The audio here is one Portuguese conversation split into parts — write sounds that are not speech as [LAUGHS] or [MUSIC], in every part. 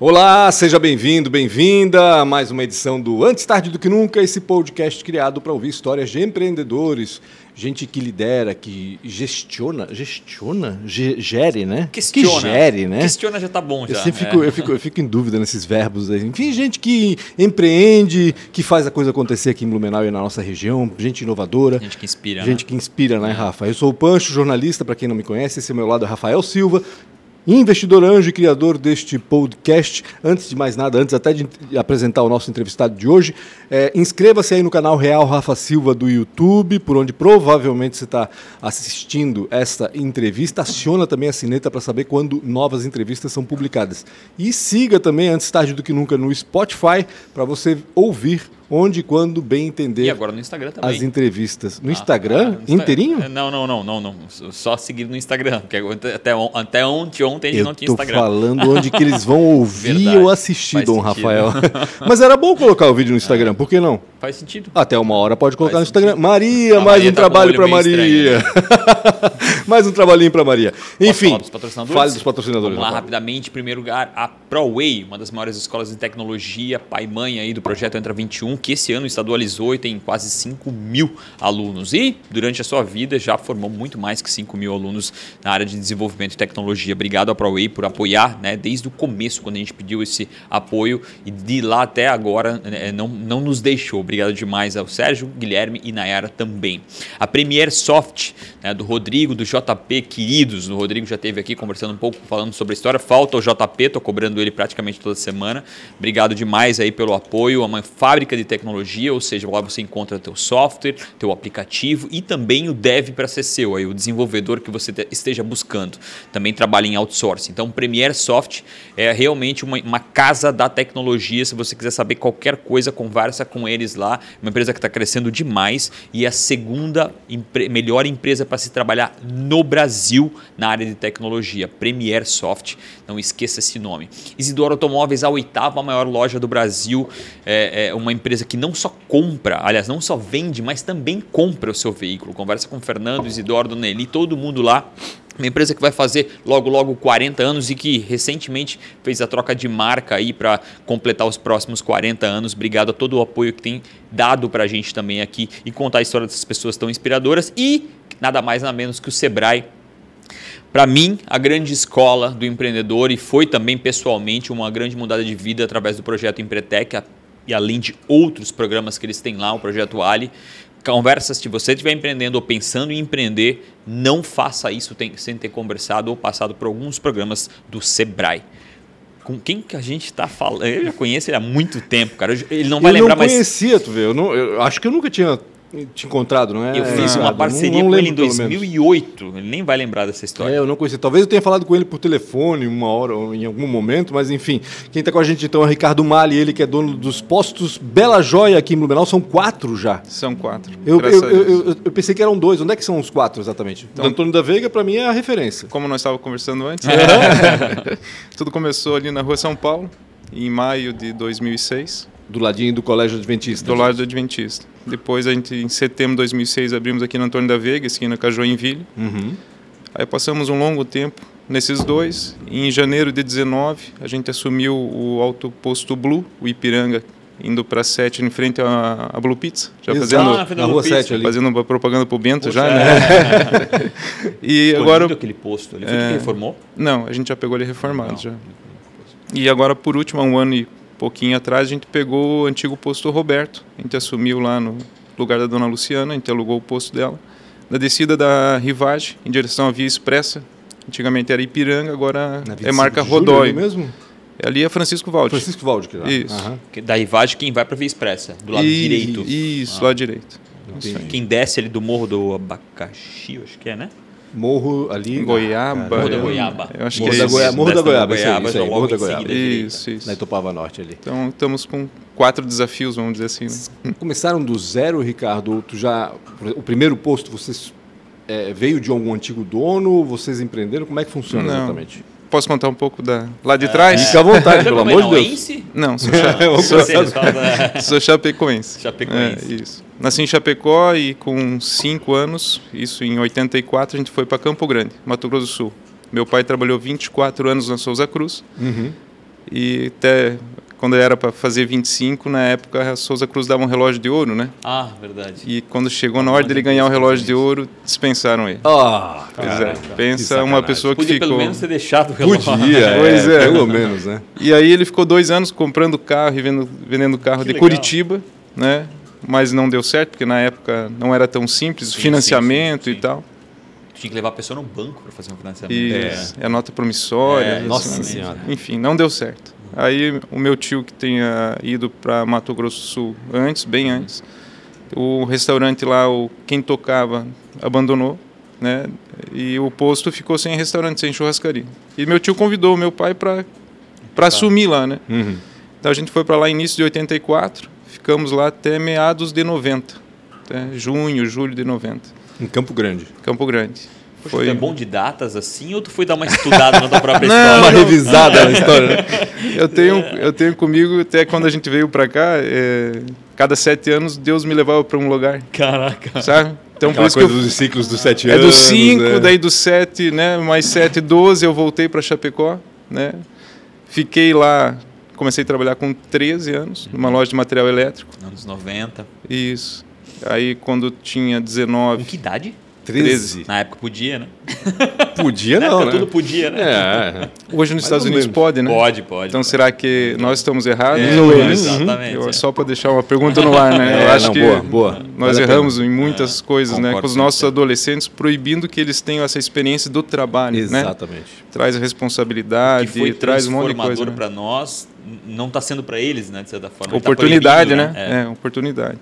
Olá, seja bem-vindo, bem-vinda a mais uma edição do Antes Tarde do Que Nunca, esse podcast criado para ouvir histórias de empreendedores, gente que lidera, que gestiona, gestiona, Ge gere, né? Questiona. Que gere, né? Questiona já tá bom já. Eu, sempre fico, é. eu, fico, eu fico em dúvida nesses verbos aí. Enfim, gente que empreende, que faz a coisa acontecer aqui em Blumenau e na nossa região, gente inovadora. Gente que inspira, Gente né? que inspira, né, Rafa? Eu sou o Pancho, jornalista, para quem não me conhece. Esse é meu lado é Rafael Silva, investidor anjo e criador deste podcast. Antes de mais nada, antes até de apresentar o nosso entrevistado de hoje, é, inscreva-se aí no canal Real Rafa Silva do YouTube, por onde provavelmente você está assistindo esta entrevista. Aciona também a sineta para saber quando novas entrevistas são publicadas. E siga também, antes tarde do que nunca, no Spotify, para você ouvir onde e quando bem entender E agora no Instagram também. as entrevistas. No Ah, Instagram? ah, no Insta- inteirinho? Não, não, não, não, não. Só seguir no Instagram. Porque até, on- até ontem, ontem a gente Eu não tinha tô Instagram. falando onde que eles vão [LAUGHS] ouvir Verdade. ou assistir, Dom sentido. Rafael. [LAUGHS] Mas era bom colocar o vídeo no Instagram, por que não? Faz sentido. Até uma hora pode colocar Faz no Instagram. sentido. Maria, mais Maria um tá trabalho para Maria. mais um [LAUGHS] trabalhinho para Maria. Enfim, falar dos patrocinadores? fale dos patrocinadores. Vamos lá rapidamente. Em primeiro lugar, a ProWay, uma das maiores escolas de tecnologia, pai e mãe aí do projeto Entra 21, que esse ano estadualizou e tem quase 5 mil alunos. E durante a sua vida já formou muito mais que 5 mil alunos na área de desenvolvimento e tecnologia. Obrigado à ProWay por apoiar, né, desde o começo, quando a gente pediu esse apoio e de lá até agora né, não, não nos deixou. Obrigado demais ao Sérgio, Guilherme e Nayara também. A Premier Soft, né, do Rodrigo, do JP, queridos. O Rodrigo já esteve aqui conversando um pouco, falando sobre a história. Falta o JP, tô cobrando ele praticamente toda semana. Obrigado demais aí pelo apoio. É uma fábrica de tecnologia, ou seja, lá você encontra teu software, teu aplicativo e também o dev para ser seu, aí, o desenvolvedor que você te- esteja buscando. Também trabalha em outsourcing. Então, Premier Soft é realmente uma, uma casa da tecnologia. Se você quiser saber qualquer coisa, conversa com eles lá. Uma empresa que está crescendo demais e é a segunda melhor empresa para se trabalhar no Brasil na área de tecnologia, Premier Soft. Não esqueça esse nome. Isidoro Automóveis, a oitava maior loja do Brasil, é, é uma empresa que não só compra, aliás, não só vende, mas também compra o seu veículo. Conversa com o Fernando, Isidoro, Dona todo mundo lá. Uma empresa que vai fazer logo, logo 40 anos e que recentemente fez a troca de marca aí para completar os próximos 40 anos. Obrigado a todo o apoio que tem dado para a gente também aqui e contar a história dessas pessoas tão inspiradoras. E nada mais, nada menos que o Sebrae para mim, a grande escola do empreendedor e foi também pessoalmente uma grande mudada de vida através do projeto Empretec e além de outros programas que eles têm lá, o projeto Ali. Conversas, se você estiver empreendendo ou pensando em empreender, não faça isso sem ter conversado ou passado por alguns programas do Sebrae. Com quem que a gente está falando? Eu já conheço ele há muito tempo, cara. Eu- Ele não vai eu lembrar, não mas conhecia, tu vê. Eu, não, eu acho que eu nunca tinha te encontrado, não é? eu fiz É, uma não- parceria não com ele em lembro, pelo menos. 2008. Ele nem vai lembrar dessa história. É, eu não conhecia. Talvez eu tenha falado com ele por telefone uma hora ou em algum momento, mas enfim. Quem está com a gente então é o Ricardo Mali, ele que é dono dos postos Bela Joia aqui em Blumenau. São quatro já. São quatro. Eu, eu, eu, eu- eu pensei que eram dois. Onde é que são os quatro exatamente? Então- o Antônio da Veiga, para mim, é a referência. Como nós estávamos conversando antes, [LAUGHS] tudo começou ali na rua São Paulo, em maio de 2006, Do ladinho do Colégio Adventista. do lado do Adventista. Depois, a gente, em setembro de 2006, abrimos aqui no Antônio da Veiga, esquina com a Joinville. Uhum. Aí passamos um longo tempo nesses dois. E em janeiro de 19, a gente assumiu o Alto Posto Blue, o Ipiranga, indo para 7, em frente à, à Blue Pizza. Já Exato. fazendo, Ah, na rua Pizza. 7 ali. fazendo uma propaganda pro Bento Poxa, já, é. né? [LAUGHS] e Ficou agora... aquele posto. Ele foi É. que reformou? Não, a gente já pegou ele reformado Não. já. E agora, por último, há um ano e pouquinho atrás, a gente pegou o antigo posto Roberto. A gente assumiu lá no lugar da dona Luciana, a gente alugou o posto dela. Na descida da Rivage, em direção à Via Expressa. Antigamente era Ipiranga, agora é 25 marca Rodói. ali mesmo? Ali é Francisco Valde. Francisco Valde, que lá. Isso. Aham. Da Rivagem, quem vai para Via Expressa, do lado E- direito. Isso, Ah. lado direito. Entendi. Quem desce ali do Morro do Abacaxi, eu acho que é, né? Morro ali. Em Goiaba. Morro da eu- Goiaba. Eu acho Morro que é da isso. Goiaba. Morro da Goiaba, isso aí, Goiaba, isso aí, já Morro da Goiaba. Isso, isso. Na Itopava Norte ali. Então, estamos com quatro desafios, vamos dizer assim. né? [LAUGHS] Começaram do zero, Ricardo? Tu já. O primeiro posto, vocês é, veio de algum antigo dono? Vocês empreenderam? Como é que funciona Não. exatamente? Posso contar um pouco da lá de trás? Fica à vontade, Você pelo amor de Deus. Não, sou, cha- [LAUGHS] Vamos sou, [LAUGHS] sou chapecoense. Chapecoense. É, isso. Nasci em Chapecó e com cinco anos, isso em 84, a gente foi para Campo Grande, Mato Grosso do Sul. Meu pai trabalhou 24 anos na Souza Cruz Uhum. E até quando era para fazer 25, na época a Souza Cruz dava um relógio de ouro, né? Ah, verdade. E quando chegou na hora dele ganhar o relógio de ouro, dispensaram ele. Ah, Pois é, que pensa uma pessoa que Podia ficou... pelo menos ter deixado o relógio. Podia, [LAUGHS] é, Pois é. pelo menos, né? E aí ele ficou dois anos comprando carro e vendo, vendendo carro Que de legal. Curitiba, né? Mas não deu certo, porque na época não era tão simples, Sim, financiamento sim, sim, e tal. Tinha que levar a pessoa no banco para fazer um financiamento. E É. a nota promissória. É, isso, Nossa? Senhora. Enfim, não deu certo. Aí o meu tio que tinha ido para Mato Grosso do Sul antes, bem antes, o restaurante lá, o quem tocava abandonou, né? E o posto ficou sem restaurante, sem churrascaria. E meu tio convidou o meu pai para para assumir lá, né? Uhum. Então a gente foi para lá início de 84, ficamos lá até meados de 90, até junho, julho de 90, Em Campo Grande. Campo Grande. Poxa, tu é bom de datas assim ou tu foi dar uma [LAUGHS] estudada na tua própria Não, história? Uma revisada na história, né? [LAUGHS] Eu tenho, eu tenho comigo, até quando a gente veio para cá, é, cada sete anos Deus me levava para um lugar, Caraca. sabe? Então por Aquela isso que coisa eu, dos ciclos dos sete é anos. dos cinco, né? daí dos sete, né? Mais sete, doze, eu voltei para Chapecó, né? Fiquei lá, comecei a trabalhar com 13 anos, numa loja de material elétrico. Anos 90. Isso. Aí quando tinha 19, Com que idade? 13. Na época podia, né? [LAUGHS] Podia Na não, época né? tudo podia, né? É, hoje nos Mais Estados Unidos menos. pode, né? Pode, pode. Então será que nós estamos errados É, ou eles? exatamente, Eu- é. Só para deixar uma pergunta [LAUGHS] no ar, né? É, Eu acho não, que boa, boa. nós Vale erramos em muitas coisas, né? Com os nossos 100%. adolescentes, proibindo que eles tenham essa experiência do trabalho, né? Exatamente. Traz a que responsabilidade, foi traz um monte de coisa. transformador né? para nós, não está sendo para eles, né? De certa forma. Tá Oportunidade, proibindo, né? É. oportunidade.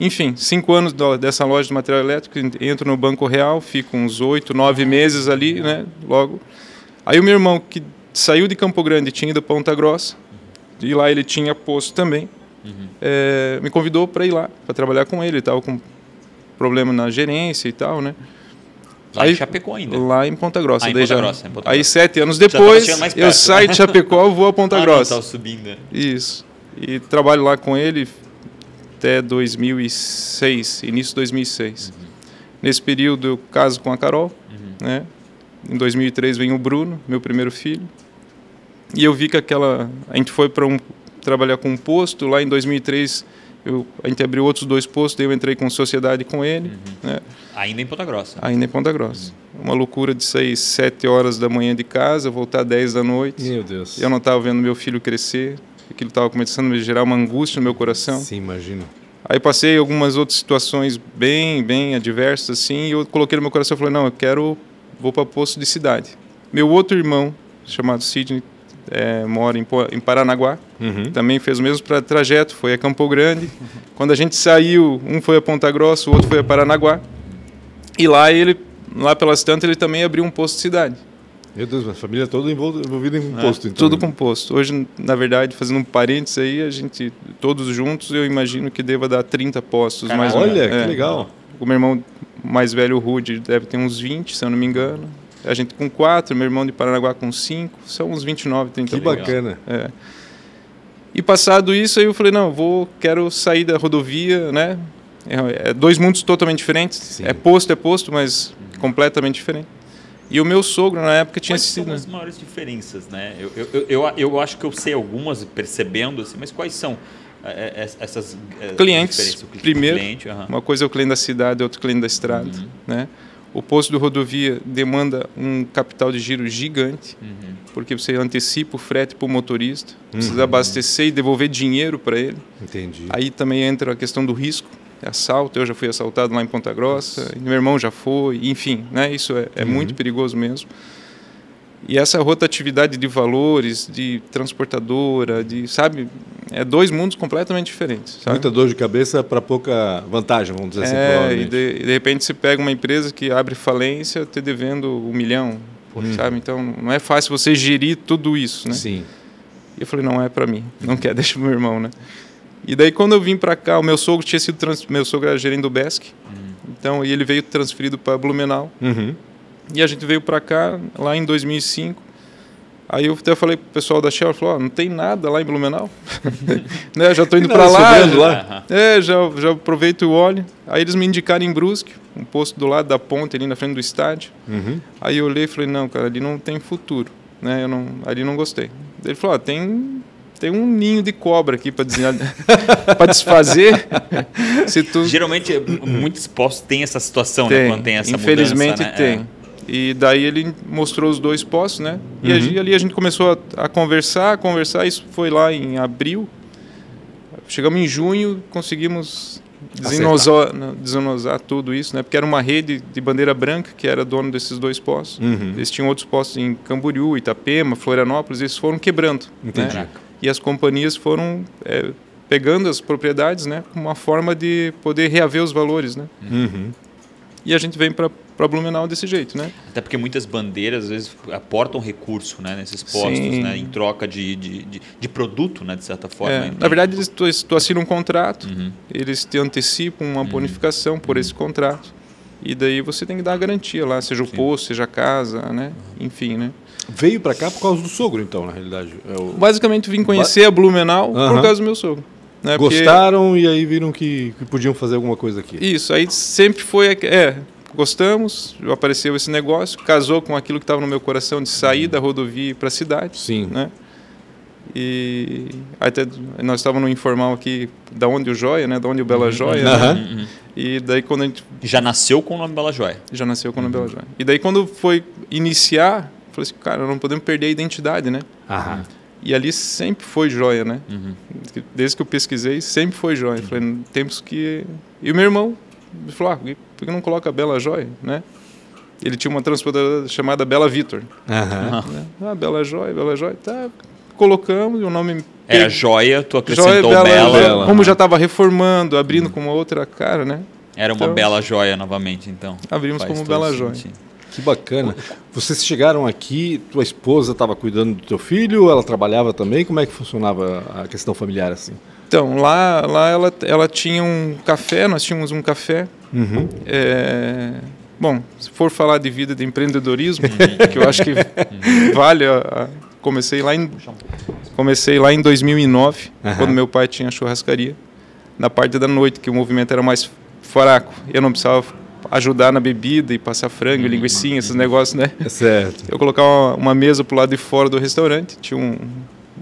Enfim, cinco anos dessa loja de material elétrico, entro no Banco Real, fico uns oito, nove meses ali, né? Logo. Aí o meu irmão, que saiu de Campo Grande, tinha ido para Ponta Grossa, e lá ele tinha posto também, Uhum. é, me convidou para ir lá, para trabalhar com ele. Ele estava com problema na gerência e tal, né? Lá em Aí- Chapecó ainda. Lá em Ponta Grossa. Ah, em Ponta já- Grossa, em Ponta aí Grossa. sete anos depois, mais eu perto, saio né? de Chapecó, vou a Ponta [LAUGHS] Ah, não, Grossa. tava subindo. né? Isso. E trabalho lá com ele até 2006, início de 2006. Nesse período eu caso com a Carol, né? Em 2003 vem o Bruno, meu primeiro filho. E eu vi que aquela a gente foi para um trabalhar com um posto lá em 2003 eu, a gente abriu outros dois postos, daí eu entrei com sociedade com ele, né? Ainda em Ponta Grossa. Ainda em Ponta Grossa. Uma loucura de sair 7 horas da manhã de casa, voltar 10 da noite. Meu Deus. Eu não estava vendo meu filho crescer, aquilo estava começando a me gerar uma angústia no meu coração. Sim, imagino. Aí passei algumas outras situações bem, bem adversas assim, e eu coloquei no meu coração, e falei, não, eu quero, vou para posto de cidade. Meu outro irmão, chamado Sidney, é, mora em, em Paranaguá, Uhum. também fez o mesmo tra trajeto, foi a Campo Grande. [LAUGHS] Quando a gente saiu, um foi a Ponta Grossa, o outro foi a Paranaguá. E lá ele, lá pelas tantas, ele também abriu um posto de cidade. Meu Deus, a família toda envol- envolvida em imposto. então. Tudo composto. Hoje, na verdade, fazendo um parênteses aí, a gente, todos juntos, eu imagino que deva dar 30 postos, Caralho, mais ou menos. Olha, que É. legal. O meu irmão mais velho, o Rude, deve ter uns 20, se eu não me engano. A gente com 4, meu irmão de Paranaguá com 5, são uns 29, 30 Que aí. bacana. É. E passado isso, aí eu falei, não, vou, quero sair da rodovia, né? É, é dois mundos totalmente diferentes. Sim. É posto, é posto, mas completamente diferente. E o meu sogro, na época, tinha Quais são sido... as maiores diferenças, né? Eu, eu, eu, eu, acho que eu sei algumas, percebendo assim, mas quais são é, é, essas é, Clientes. Primeiro, cliente, aham. Uma coisa é o cliente da cidade, outro cliente da estrada, Uhum. né? O posto de rodovia demanda um capital de giro gigante, Uhum. porque você antecipa o frete para o motorista, precisa Uhum. abastecer e devolver dinheiro para ele. Entendi. Aí também entra a questão do risco, assalto. Eu já fui assaltado lá em Ponta Grossa, e meu irmão já foi, enfim, né? Isso é, é Uhum. muito perigoso mesmo. E essa rotatividade de valores, de transportadora, de sabe, é dois mundos completamente diferentes. Sabe? Muita dor de cabeça para pouca vantagem, vamos dizer assim, É, e provavelmente. de, e de repente você pega uma empresa que abre falência, te devendo um milhão, Hum. sabe? Então não é fácil você gerir tudo isso, né? Sim. E eu falei, não é para mim, não quer, [LAUGHS] deixa pro meu irmão, né? E daí quando eu vim para cá, o meu sogro tinha sido trans... meu sogro era gerente do Besc, então e ele veio transferido para Blumenau Uhum. e a gente veio para cá lá em 2005. Aí eu até falei pro pessoal da Shell, falou, ó, não tem nada lá em Blumenau, [LAUGHS] né? Já tô indo para lá, sobrando lá? É, já, já aproveito o óleo. Aí eles me indicaram em Brusque, um posto do lado da ponte, ali na frente do estádio. Uhum. Aí eu olhei e falei, não, cara, ali não tem futuro. Né? Eu não, ali não gostei. Ele falou: ó, tem, tem um ninho de cobra aqui para [LAUGHS] desfazer. Se tu... Geralmente, muitos postos têm essa situação, tem, né? Quando tem essa Infelizmente mudança, tem. Né? E daí ele mostrou os dois postos, né? E uhum. ali a gente começou a, a, conversar, a conversar. Isso foi lá em abril. Chegamos em junho, conseguimos desenosar, desenosar tudo isso, né? Porque era uma rede de bandeira branca que era dono desses dois postos. Uhum. Eles tinham outros postos em Camboriú, Itapema, Florianópolis. Eles foram quebrando. Entendi. Né? E as companhias foram é, pegando as propriedades, né? Uma forma de poder reaver os valores, né? Uhum. E a gente vem para para Blumenau desse jeito, né? Até porque muitas bandeiras às vezes aportam recurso, né, nesses postos, né, em troca de, de, de, de, produto, né, de certa forma. É, na verdade, eles, tu, tu assina um contrato, uhum. eles te antecipam uma uhum. bonificação por esse contrato e daí você tem que dar a garantia lá, seja o Sim. posto, seja a casa, né, enfim, né? Veio para cá por causa do sogro, então, na realidade. É o... Basicamente vim conhecer a Blumenau uhum. por causa do meu sogro. Né? Gostaram Porque... e aí viram que, que, podiam fazer alguma coisa aqui. Isso, aí sempre foi. É, gostamos, apareceu esse negócio, casou com aquilo que estava no meu coração de sair da rodovia para a cidade. Sim. Né? E até nós estávamos no informal aqui, da onde o Joia, né? Da onde o Bela uhum. Joia. Uhum. Né? Uhum. E daí quando a gente já nasceu com o nome Bela Joia. Já nasceu com o nome Bela Joia. E daí quando foi iniciar, falei assim, cara, não podemos perder a identidade, né? Aham. E ali sempre foi joia, né? Uhum. Desde que eu pesquisei, sempre foi joia. Falei, temos que. E o meu irmão falou, ah, por que não coloca Bela Joia, né? Ele tinha uma transportadora chamada Bela Vitor. Uhum. Ah, Bela Joia, Bela Joia. Tá, colocamos o nome... Era Joia, tu acrescentou joia, Bela. Bela. Como já estava reformando, abrindo com uma outra cara, né? Era uma então, Bela Joia novamente, então. Abrimos Faz como Bela Joia. Que bacana. Vocês chegaram aqui, tua esposa estava cuidando do teu filho, ela trabalhava também? Como é que funcionava a questão familiar assim? Então, lá, lá ela, ela tinha um café, nós tínhamos um café. Uhum. É, bom, se for falar de vida de empreendedorismo, [LAUGHS] que eu acho que vale, a, comecei lá em comecei lá em 2009, uhum. quando meu pai tinha churrascaria, na parte da noite, que o movimento era mais fraco. Eu não precisava ajudar na bebida e passar frango, uhum. linguiça, esses negócios, né? É certo. Eu colocava uma, uma mesa pro lado de fora do restaurante, tinha um,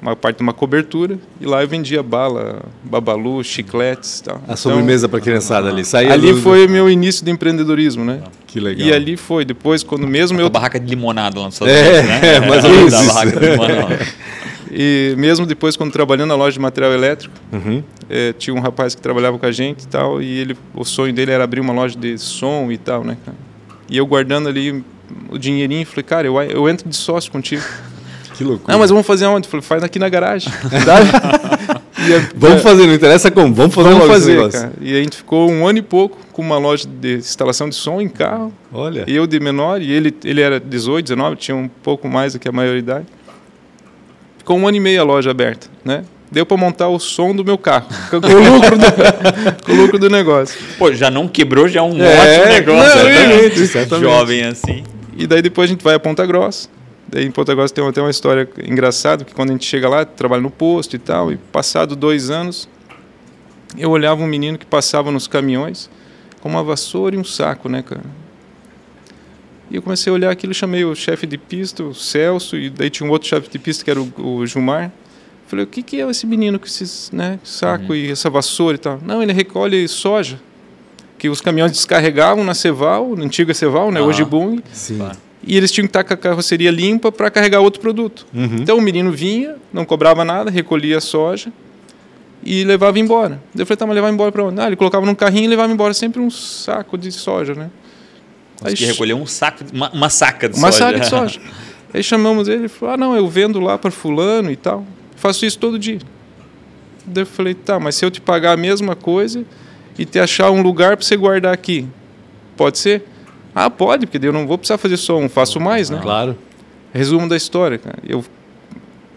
uma parte de uma cobertura e lá eu vendia bala, babalu, chicletes tal. A sobremesa para a criançada ali. Saía ali foi o meu início de empreendedorismo, né? Que legal. E ali foi, depois quando mesmo a eu... barraca de limonada lá no Estados é, né? [LAUGHS] É, menos isso. barraca de limonada. [LAUGHS] E mesmo depois, quando trabalhando na loja de material elétrico, uhum. é, tinha um rapaz que trabalhava com a gente e tal, e ele, o sonho dele era abrir uma loja de som e tal, né, cara? E eu guardando ali o dinheirinho, falei, cara, eu, eu entro de sócio contigo. [LAUGHS] Que loucura. Não, mas vamos fazer onde? Falei, faz aqui na garagem. [LAUGHS] é, vamos fazer, não interessa como, vamos fazer vamos fazer, cara. E a gente ficou um ano e pouco com uma loja de instalação de som em carro. Olha. Eu de menor, e ele, ele era 18, 19, tinha um pouco mais do que a maioridade. Ficou um ano e meio a loja aberta, né? Deu para montar o som do meu carro, com [LAUGHS] o lucro do, [LAUGHS] com o lucro do negócio. Pô, já não quebrou, já é um é, ótimo negócio. Não, né? Jovem assim. E daí depois a gente vai a Ponta Grossa Daí em Ponta Grossa tem até uma história engraçada, que quando a gente chega lá, trabalha no posto e tal, e passado dois anos, eu olhava um menino que passava nos caminhões com uma vassoura e um saco, né, cara? E eu comecei a olhar aquilo, chamei o chefe de pista, o Celso, e daí tinha um outro chefe de pista que era o, o Gilmar. Falei, o que, que é esse menino com esse né, saco uhum. e essa vassoura e tal? Não, ele recolhe soja, que os caminhões descarregavam na Ceval, na antiga Ceval, né, ah, hoje Bung. Sim e eles tinham que estar com a carroceria limpa para carregar outro produto. Uhum. Então o menino vinha, não cobrava nada, recolhia a soja e levava embora. Eu falei, tá, mas levar embora para onde? Ah, ele colocava num carrinho e levava embora sempre um saco de soja, né? Aí que recolheu um saco, uma, uma saca de uma soja. Uma saca de [LAUGHS] soja. Aí chamamos ele e falou, ah, não, eu vendo lá para fulano e tal. Faço isso todo dia. Daí eu falei, tá, mas se eu te pagar a mesma coisa e te achar um lugar para você guardar aqui, pode ser? Ah, pode, porque eu não vou precisar fazer só um, faço mais, né? Claro. Resumo da história, cara. Eu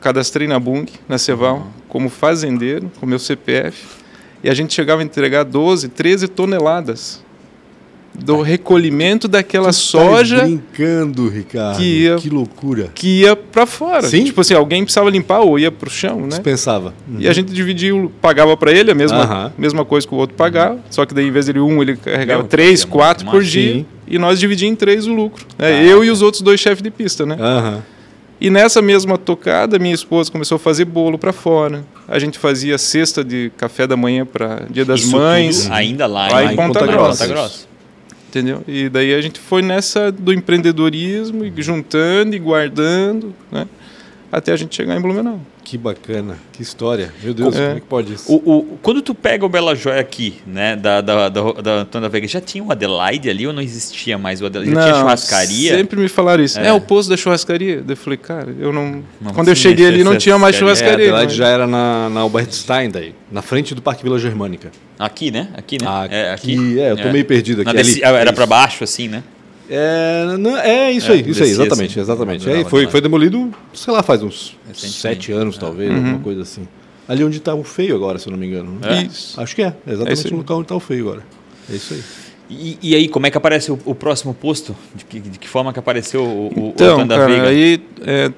cadastrei na Bung, na Ceval, uhum. como fazendeiro, com meu CPF, e a gente chegava a entregar 12, 13 toneladas do recolhimento daquela tu soja. Tá brincando, Ricardo. Que, ia, que loucura. Que ia para fora. Sim. Tipo assim, alguém precisava limpar ou ia pro chão, né? Dispensava. Uhum. E a gente dividia, pagava para ele a mesma, uhum. mesma coisa que o outro pagava, só que daí em vez de um, ele carregava Meu, três, quatro por dia. Sim. E nós dividíamos em três o lucro. Né? Ah, eu e os outros dois chefes de pista, né? Uhum. E nessa mesma tocada, minha esposa começou a fazer bolo para fora. A gente fazia cesta de café da manhã para Dia das Isso Mães. tudo ainda lá, Lá em em Ponta Ponta Grossa. Grossa. Entendeu? E daí a gente foi nessa do empreendedorismo, juntando e guardando, né? Até a gente chegar em Blumenau. Que bacana, que história. Meu Deus, É. como é que pode isso? O, o- quando tu pega o Bela Joia aqui, né, da, da, da, da Veiga, já tinha o Adelaide ali ou não existia mais o Adelaide? Já tinha churrascaria? Sempre me falaram isso. É. É, o posto da churrascaria. Eu falei, cara, eu não. Não Quando eu cheguei ali, não tinha mais churrascaria. É. Adelaide né? já era na, na Albert Stein daí, na frente do Parque Vila Germânica. Aqui, né? Aqui, né? Ah, é, aqui, é, eu tô meio perdido aqui, Era É para baixo, assim, né? É, não, é isso É, aí, isso aí, exatamente, assim, exatamente. Aí foi, foi demolido, sei lá, faz uns sete anos, talvez, Uhum. alguma coisa assim. Ali onde tá o feio agora, se eu não me engano. É? Isso. Acho que é, É exatamente aí. no local onde tá o feio agora. É isso aí. E, e aí, como é que aparece o, o próximo posto? De que, de que forma que apareceu o, o, o Então, cara, Veiga? aí é,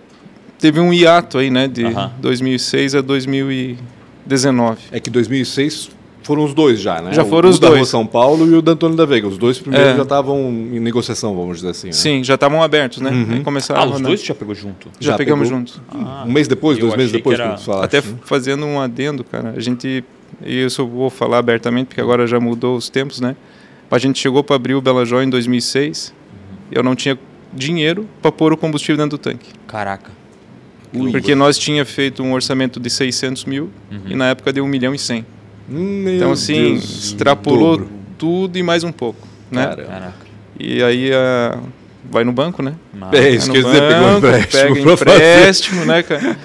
teve um hiato aí, né? De Aham. 2006 a 2019. É que 2006 foram os dois já, né? Já O- foram o os da dois. Rua São Paulo e o da Antônio da Veiga. Os dois primeiros É. já estavam em negociação, vamos dizer assim. né? Sim, já estavam abertos, né? Uhum. Começaram Ah, os rodar. dois já pegou junto? já, Já pegamos pegou? junto. Ah, Um mês depois, dois meses depois, era- como tu falaste, Até né? fazendo um adendo, cara, a gente, e isso eu vou falar abertamente, porque agora já mudou os tempos, né? A gente chegou para abrir o Bela Joia em 2006, eu não tinha dinheiro para pôr o combustível dentro do tanque. Caraca. Porque nós tinha feito um orçamento de 600 mil e na época deu 1 milhão e 100. Meu Então, assim, Deus, extrapolou dobro. tudo e mais um pouco, né? E aí a- vai no banco, né? Mas- É isso, no quer dizer, pegou empréstimo Pega empréstimo, né, cara?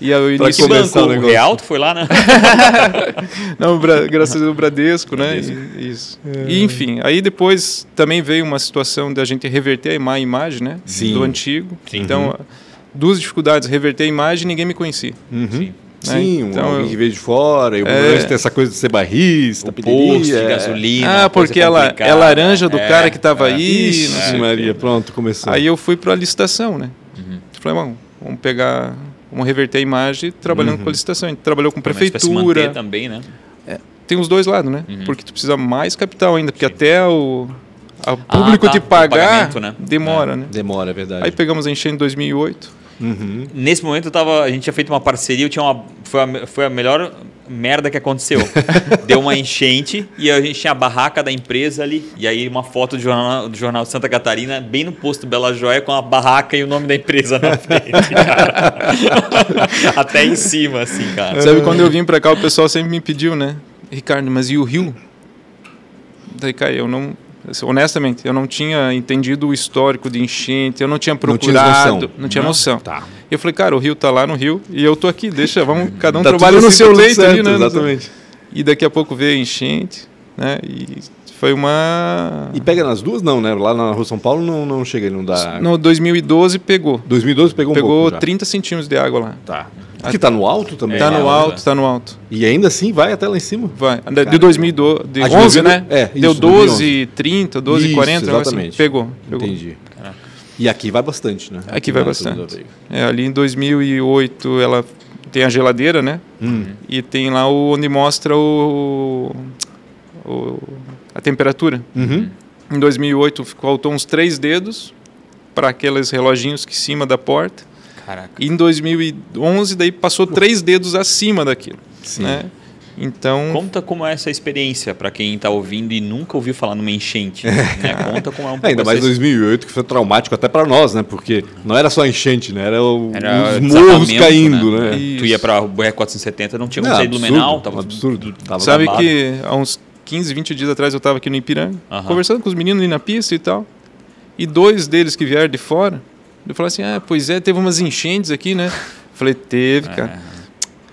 E aí o início... Que banco? o O. Real, tu foi lá, né? [LAUGHS] Não, Bra- graças a Deus, o Bradesco, né? Bradesco. E, isso. E, enfim, aí depois também veio uma situação da gente reverter a má imagem, né? Sim. Do antigo. Sim. Então, duas dificuldades, reverter a imagem ninguém me conhecia. Uhum. Sim. Sim, um, Então, alguém eu- que veio de fora, e o É. Tem essa coisa de ser barrista, O posto de é. gasolina. ah, porque ela é laranja do É, cara que estava é. aí. Ixi. Maria, pronto, começou. Aí eu fui para a licitação, né? Uhum. Falei, bom, vamos pegar, vamos reverter a imagem trabalhando Uhum. com a licitação. A gente trabalhou com se prefeitura. manter também, né? Tem os dois lados, né? Uhum. Porque tu precisa mais capital ainda, porque Sim. até o a público tá, te pagar né? demora, né? Demora, é verdade. Aí pegamos a enchente em 2008. Uhum. Nesse momento eu tava, a gente tinha feito uma parceria, eu tinha uma, foi, a, foi a melhor merda que aconteceu. [LAUGHS] Deu uma enchente e a gente tinha a barraca da empresa ali, e aí uma foto do jornal, do jornal Santa Catarina, bem no posto Bela Joia, com a barraca e o nome da empresa na [LAUGHS] frente, cara. Até em cima, assim, cara. Sabe quando eu vim pra cá, o pessoal sempre me pediu, né? Ricardo, mas e o rio? Daí, cara, eu não. Assim, Honestamente, eu não tinha entendido o histórico de enchente, eu não tinha Não procurado, noção. não tinha Não? noção. Tá. E eu falei, cara, o rio tá lá no rio e eu tô aqui, deixa, vamos, [LAUGHS] cada um Tá trabalha no assim, seu tá leito ali, certo, né? Exatamente. E daqui a pouco veio a enchente, né? E foi uma. E pega nas duas, não, né? Lá na Rua São Paulo não, não chega, não dá. No 2012 pegou. 2012 pegou um pegou pouco já. 30 centímetros de água lá. Tá. Porque tá no alto também. É, Tá né? no é, alto, é. tá no alto. E ainda assim vai até lá em cima. Vai. De, Caramba. de 2012, de Ah, de 11, 2000, né? é, Deu isso, 12, 30, 12, Isso, 40, algo assim. exatamente. Pegou, pegou. Entendi. Caraca. E aqui vai bastante, né? Aqui vai Antônio da bastante. É, ali em 2008 ela tem a geladeira, né? Hum. E tem lá o, onde mostra o, o- a temperatura. Uhum. Em 2008 faltou uns três dedos para aqueles reloginhos que cima da porta. Caraca. E em 2011 daí passou três dedos acima daquilo, Sim. né? Então Conta como é essa experiência para quem está ouvindo e nunca ouviu falar numa enchente. né? Conta como é um [LAUGHS] pouco Ainda mais essa 2008, que foi traumático até para nós, né? Porque não era só enchente, né? Era, o- Era os morros caindo, né? E- Tu ia para o BR 470, não tinha como sair do Blumenau, tava absurdo. Tava Sabe que há uns 15, 20 dias atrás eu estava aqui no Ipiranga, Aham. conversando com os meninos ali na pista e tal. E dois deles que vieram de fora, eu falei assim: ah, pois é, teve umas enchentes aqui, né? Eu falei: teve, cara.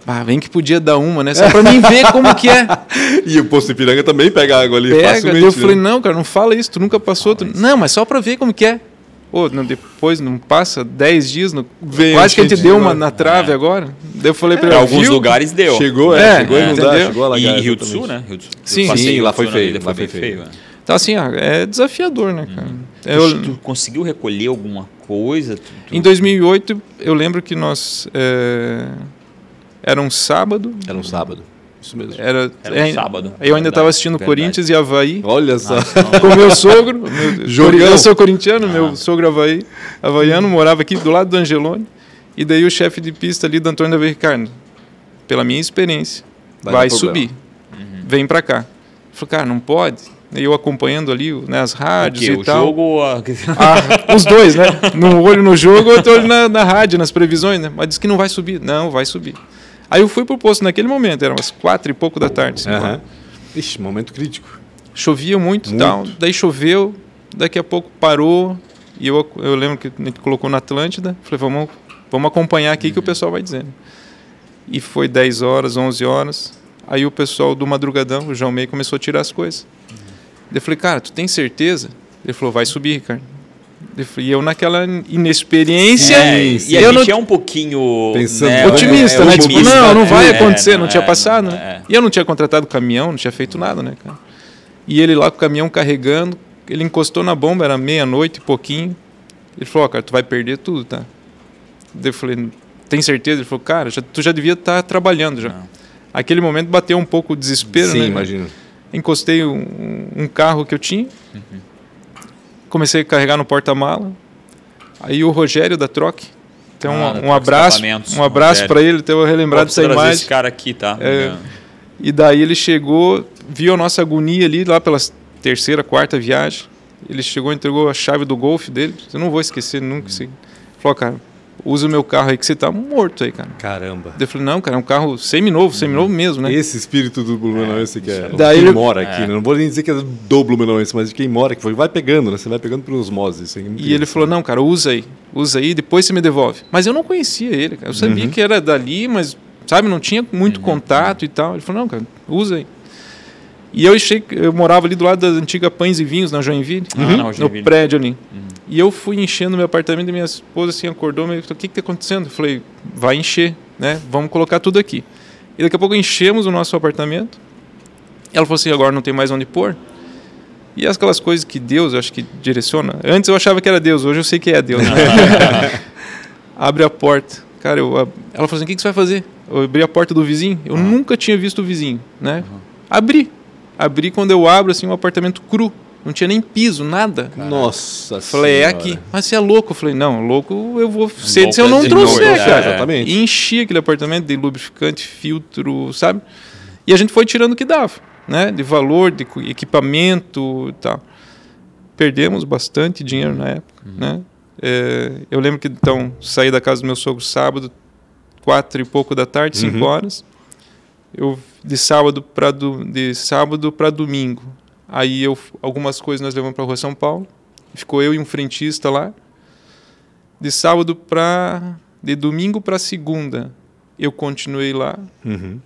Ah, vem que podia dar uma, né? Só pra mim ver como que é. [LAUGHS] E o Poço Ipiranga também pega água ali Pega, facilmente. eu falei: né? não, cara, não fala isso, tu nunca passou. tu- Não, mas só pra ver como que é. Pô, não, depois não passa 10 dias, no... Vem quase que a gente deu de uma na trave É. agora. Daí eu falei pra Para ele: alguns viu? lugares deu. Chegou, é, É, chegou a inundar, entendeu? chegou a E alagar. Rio do Sul, né? Rio do Sul. Sim. Passei Sim, lá foi feio, né? lá foi foi feio. feio. é. Então, assim, é desafiador, né, cara? Tu- Eu- Tu conseguiu recolher alguma coisa? Tu- tu- Em 2008, eu lembro que nós. é, Era um sábado. Era um sábado. Isso mesmo. Era, Era um é, sábado, Eu ainda estava assistindo verdade. Corinthians e Havaí. Olha só. [LAUGHS] Com meu sogro. Meu, Jogão. eu sou corintiano, Ah. meu sogro Havaí, havaiano, morava aqui do lado do Angelone. E daí o chefe de pista ali do Antônio Davi Ricardo, pela minha experiência, Vai vai, subir. Vem pra cá. Eu falei, cara, não pode. Eu acompanhando ali né, as rádios Porque e o tal. jogo. a- [LAUGHS] Ah, os dois, né? Um olho no jogo, outro olho na, na rádio, nas previsões, né? Mas disse que não vai subir. Não, vai subir. Aí eu fui pro posto naquele momento, eram umas quatro e pouco da tarde. horas. Ixi, momento crítico. Chovia muito e Muito. tal. Daí choveu, daqui a pouco parou. E eu, eu lembro que colocou na Atlântida. Falei, vamos, vamos acompanhar aqui que o pessoal vai dizendo. E foi 10 horas, 11 horas. Aí o pessoal do Madrugadão, o João Meio, começou a tirar as coisas. Daí Eu falei, cara, tu tem certeza? Ele falou, vai subir, Ricardo. E eu naquela inexperiência, É, Sim, e sim. a eu gente não é um pouquinho. Pensando- né, otimista, é né? Tipo, não, não vai é, acontecer, não, tinha é, passado, não, né? é. E eu não tinha contratado caminhão, não tinha feito nada, né, cara? E ele lá com o caminhão carregando, ele encostou na bomba, era meia-noite e pouquinho. Ele falou, ó, cara, tu vai perder tudo, tá? Daí eu falei, tem certeza? Ele falou, cara, já- tu já devia estar trabalhando já. Não. Aquele momento bateu um pouco o desespero, Sim, né? imagino. Encostei um, um carro que eu tinha, comecei a carregar no porta-mala. Aí o Rogério da Troque, então Ah, um, um abraço, um abraço para ele, ter eu relembrado dessa imagem. esse cara aqui, tá? É. E daí ele chegou, viu a nossa agonia ali, lá pela terceira, quarta viagem. Ele chegou e entregou a chave do Golf dele. Eu não vou esquecer nunca. Assim. Falou, cara, usa o meu carro aí que você tá morto aí, cara. Caramba. Eu falei, não, cara, é um carro seminovo, seminovo mesmo, né? Esse espírito do Blumenauense que é. Daí quem ele- mora aqui, né? Não vou nem dizer que é do Blumenauense, mas de quem mora, que vai pegando, né? Você vai pegando por osmose. É muito E ele falou, né? não, cara, usa aí. Usa aí, depois você me devolve. Mas eu não conhecia ele, cara. Eu sabia Uhum. que era dali, mas, sabe, não tinha muito contato e tal. Ele falou, não, cara, usa aí. E eu achei que eu morava ali do lado da antiga Pães e Vinhos, na Joinville, Ah, na no Joinville. prédio ali. E eu fui enchendo meu apartamento e minha esposa assim acordou, me falou, o que que tá acontecendo? Eu falei, vai encher, né? Vamos colocar tudo aqui. E daqui a pouco enchemos o nosso apartamento. Ela falou assim, agora não tem mais onde pôr. E aquelas coisas que Deus, eu acho que direciona. Antes eu achava que era Deus, hoje eu sei que é Deus. [LAUGHS] Abre a porta. Cara, eu, ela falou assim: o que, que você vai fazer? Eu abri a porta do vizinho. Eu nunca tinha visto o vizinho, né? Abri. Abri quando eu abro assim um apartamento cru. Não tinha nem piso, nada. Nossa Falei, é Senhora. aqui. Mas você é louco? Eu falei, não, louco eu vou ser Louco se eu é não trouxer, noite, é, cara. exatamente. E enchi aquele apartamento de lubrificante, filtro, sabe? E a gente foi tirando o que dava, né? De valor, de equipamento e tal. Perdemos bastante dinheiro na época, né? É, eu lembro que, então, saí da casa do meu sogro sábado, quatro e pouco da tarde, cinco Uhum. horas. Eu, de sábado para de sábado para domingo. Aí eu algumas coisas nós levamos para a Rua São Paulo. Ficou eu e um frentista lá. De sábado para de domingo para segunda, eu continuei lá. Uhum.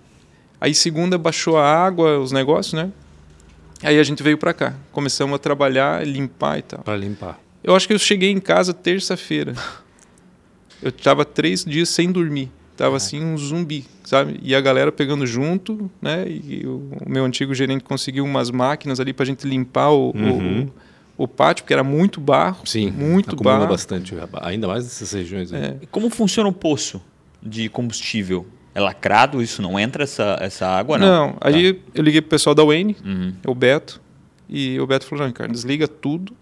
Aí segunda baixou a água, os negócios, né? Aí a gente veio para cá, começamos a trabalhar, limpar e tal. Pra limpar. Eu acho que eu cheguei em casa terça-feira. Eu tava três dias sem dormir. Tava assim um zumbi, sabe? E a galera pegando junto, né? E o, meu antigo gerente conseguiu umas máquinas ali pra gente limpar o, Uhum. o, o pátio, porque era muito barro. Sim, Muito acumula barro. bastante, ainda mais nessas regiões. aí. É. E Como funciona o poço de combustível? É lacrado? Isso não entra essa, essa água, não? Não, aí eu liguei pro pessoal da Wayne, Uhum. o Beto, e o Beto falou, não, cara, desliga tudo,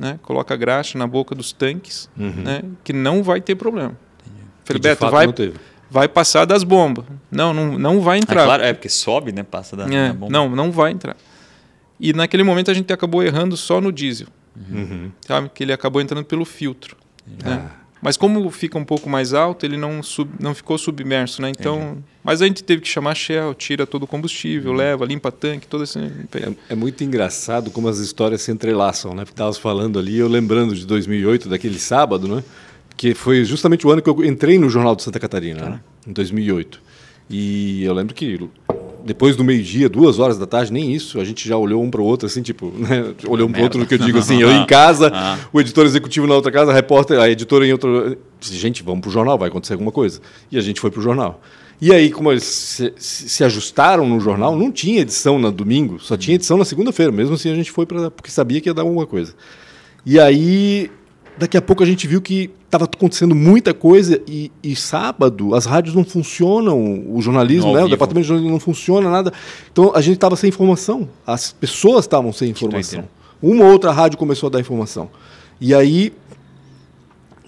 né? Coloca a graxa na boca dos tanques, Uhum. né? Que não vai ter problema. E Falei, de Beto, fato vai, não teve. Vai passar das bombas. Não, não, não vai entrar. claro, é porque sobe, né? Passa da, É, da bomba. não, não vai entrar. E naquele momento a gente acabou errando só no diesel, Uhum. sabe? Que ele acabou entrando pelo filtro. né? Ah, Mas como fica um pouco mais alto, ele não, sub, não ficou submerso, né? Então, mas a gente teve que chamar a Shell, tira todo o combustível, leva, limpa tanque, todo esse é, é muito engraçado como as histórias se entrelaçam, né? Porque estavas falando ali, eu lembrando de 2008, daquele sábado, né? Que foi justamente o ano que eu entrei no Jornal de Santa Catarina, né? em 2008. E eu lembro que depois do meio-dia, duas horas da tarde, nem isso, a gente já olhou um para o outro, assim, tipo, né? olhou um para o outro no que eu digo assim, [LAUGHS] eu em casa, Ah. o editor executivo na outra casa, a repórter, a editora em outra. Gente, vamos para o jornal, vai acontecer alguma coisa. E a gente foi para o jornal. E aí, como eles se, se- se ajustaram no jornal, não tinha edição no domingo, só tinha edição na segunda-feira. Mesmo assim, a gente foi para. porque sabia que ia dar alguma coisa. E aí, daqui a pouco a gente viu que estava acontecendo muita coisa e, e sábado as rádios não funcionam, o jornalismo, né, o departamento de jornalismo não funciona, nada. Então a gente estava sem informação, as pessoas estavam sem informação. Uma ou outra rádio começou a dar informação. E aí,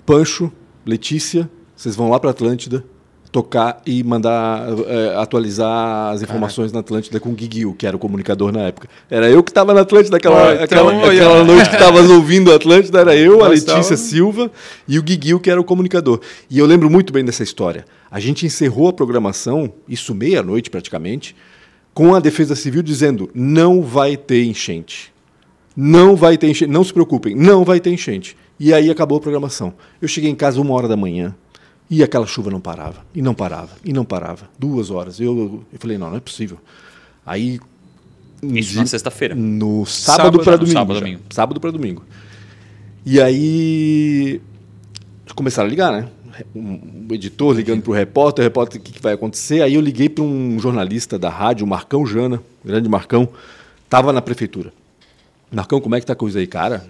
Pancho, Letícia, vocês vão lá para Atlântida tocar e mandar é, atualizar as informações na Atlântida com o Guiguil, que era o comunicador na época. Era eu que estava na Atlântida aquela, então, aquela, aquela noite que estava ouvindo a Atlântida, era eu, a Nós Letícia tava- Silva e o Guiguil, que era o comunicador. E eu lembro muito bem dessa história. A gente encerrou a programação, isso meia-noite praticamente, com a Defesa Civil dizendo: não vai ter enchente. Não vai ter enchente. Não se preocupem, não vai ter enchente. E aí acabou a programação. Eu cheguei em casa uma hora da manhã e aquela chuva não parava, e não parava, e não parava. Duas horas. Eu, eu falei: não, não é possível. Aí. Isso na sexta-feira. No sábado, Sábado, para domingo. sábado, domingo. Sábado para domingo. E aí começaram a ligar, né? Um editor ligando para o repórter, o repórter, o que, que vai acontecer? Aí eu liguei para um jornalista da rádio, o Marcão Jana, grande Marcão, estava na prefeitura. Marcão, como é que tá a coisa aí, cara?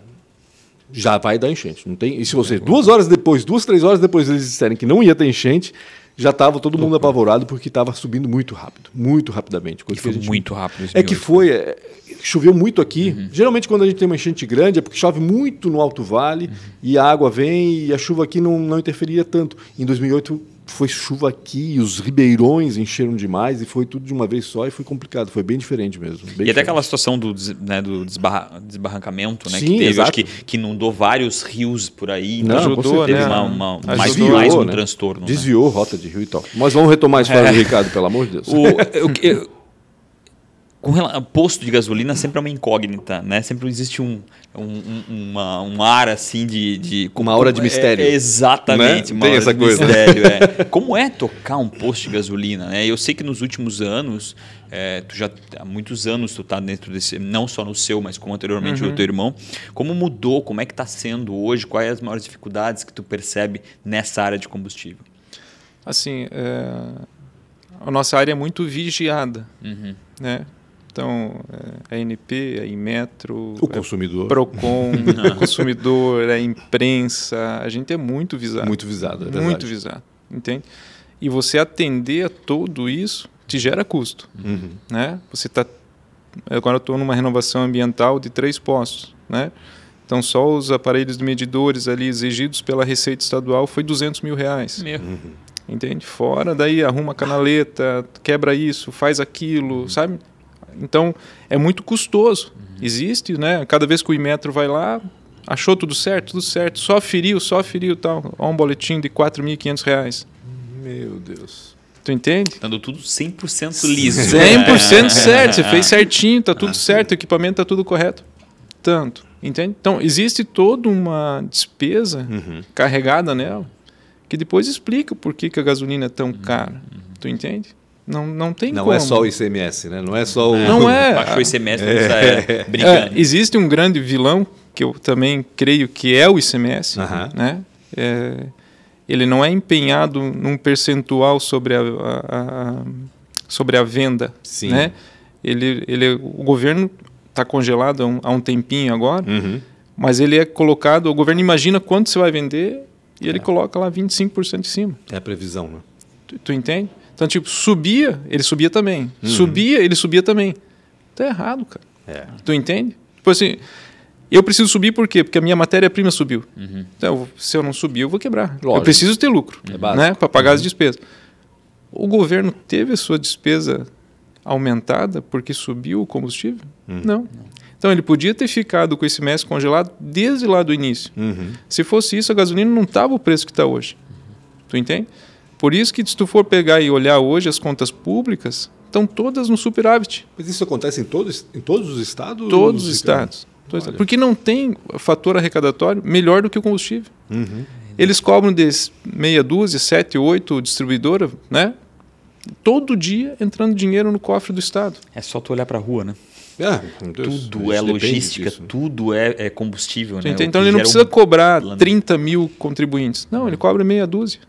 Já vai dar enchente. Não tem. E se você, duas horas depois, duas, três horas depois, eles disserem que não ia ter enchente, já estava todo mundo apavorado porque estava subindo muito rápido, muito rapidamente. Coisa foi gente muito rápido. é que foi, é, choveu muito aqui. Uhum. Geralmente quando a gente tem uma enchente grande é porque chove muito no Alto Vale Uhum. e a água vem e a chuva aqui não, não interferia tanto. Em 2008 foi chuva aqui e os ribeirões encheram demais e foi tudo de uma vez só e foi complicado. Foi bem diferente mesmo. bem E até diferente. aquela situação do, né, do desbarra- desbarrancamento, né? Sim, que teve, exato. acho que, que inundou vários rios por aí. Não, então com ajudou, teve né? uma, uma- mais, Ajudou, mais um né? transtorno. né? Desviou rota de rio e tal. Mas vamos retomar a história do Ricardo, pelo amor de Deus. O, eu- eu- com rela- posto de gasolina sempre é uma incógnita, né? Sempre existe um, um, um- uma, um ar assim de, de Uma aura de mistério. É, exatamente, Né? uma Tem essa de coisa. mistério. é. [LAUGHS] Como é tocar um posto de gasolina? Né? Eu sei que nos últimos anos, é, tu já há muitos anos tu tá dentro desse, não só no seu, mas como anteriormente Uhum. o teu irmão. Como mudou? Como é que está sendo hoje? Quais as maiores dificuldades que tu percebe nessa área de combustível? Assim, é, a nossa área é muito vigiada, Uhum. né? Então, é, a ANP, a Inmetro, O é consumidor, Procon, [LAUGHS] o consumidor, a imprensa, a gente é muito visado. muito visado, é verdade. muito visado, entende? E você atender a tudo isso te gera custo, Uhum. né? Você tá agora eu estou numa renovação ambiental de três postos, né? Então só os aparelhos de medidores ali exigidos pela Receita Estadual foi 200 mil reais, Meu. entende? Fora daí arruma a canaleta, quebra isso, faz aquilo, sabe? Então é muito custoso. Existe, né? Cada vez que o Imetro vai lá, achou tudo certo, tudo certo, só feriu, só feriu tal, ó um boletim de 4.500 reais. Meu Deus. Tu entende? Dando tudo 100% liso. 100% [LAUGHS] certo, você fez certinho, tá tudo certo, o equipamento tá tudo correto. Tanto, entende? Então, existe toda uma despesa Uhum. carregada nela que depois explica por que, que a gasolina é tão cara. Tu entende? Não, não tem Não como. é só o ICMS, né? Não é só o. Não é. Baixou esse semestre, é. é, É, brincando. existe um grande vilão que eu também creio que é o ICMS, Aham. né? É, ele não é empenhado num percentual sobre a, a- a- sobre a venda, Sim. né? Ele, ele, o governo está congelado há um, há um tempinho agora, Uhum. mas ele é colocado, o governo imagina quanto você vai vender e ele coloca lá 25% em cima. É a previsão, né? Tu, tu entende? Então, tipo, subia, ele subia também. Uhum. Subia, ele subia também. Tá errado, cara. É. Tu entende? Tipo assim, eu preciso subir por quê? Porque a minha matéria-prima subiu. Então, se eu não subir, eu vou quebrar. Eu Lógico. preciso ter lucro, É né? Para pagar as despesas. O governo teve a sua despesa aumentada porque subiu o combustível? Não. Então, ele podia ter ficado com esse mês congelado desde lá do início. Uhum. Se fosse isso, a gasolina não estava o preço que está hoje. Tu entende? Por isso que se tu for pegar e olhar hoje as contas públicas, estão todas no superávit. Mas isso acontece em todos, em todos os estados? Todos os estados. Todos os Olha. estados. Porque não tem fator arrecadatório melhor do que o combustível. Uhum. Eles cobram de meia dúzia, sete, oito distribuidoras, né? Todo dia entrando dinheiro no cofre do Estado. É só tu olhar pra rua, né? Ah, meu Deus, Tudo é logística, disso. tudo é, é combustível, né? entende? O Então ele não precisa um- cobrar plano. 30 mil contribuintes. Não, ele cobra meia dúzia.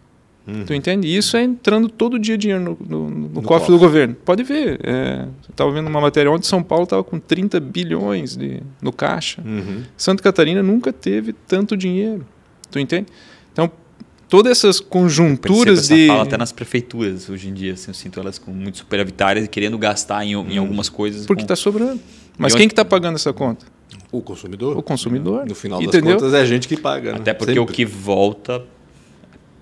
Uhum. Tu entende? E isso é entrando todo dia dinheiro no, no- no cofre, cofre. do governo. Pode ver. É, eu estava vendo uma matéria ontem, São Paulo estava com 30 bilhões de, no caixa. Uhum. Santa Catarina nunca teve tanto dinheiro. Tu entende? Então, todas essas conjunturas essa de. fala até nas prefeituras hoje em dia. Assim, eu sinto elas com muito superavitárias e querendo gastar em, em algumas coisas. Porque com- está sobrando. Mas E quem onde- que está pagando essa conta? O consumidor? O consumidor. No final Entendeu? das contas é a gente que paga. né? Até porque Sempre. o que volta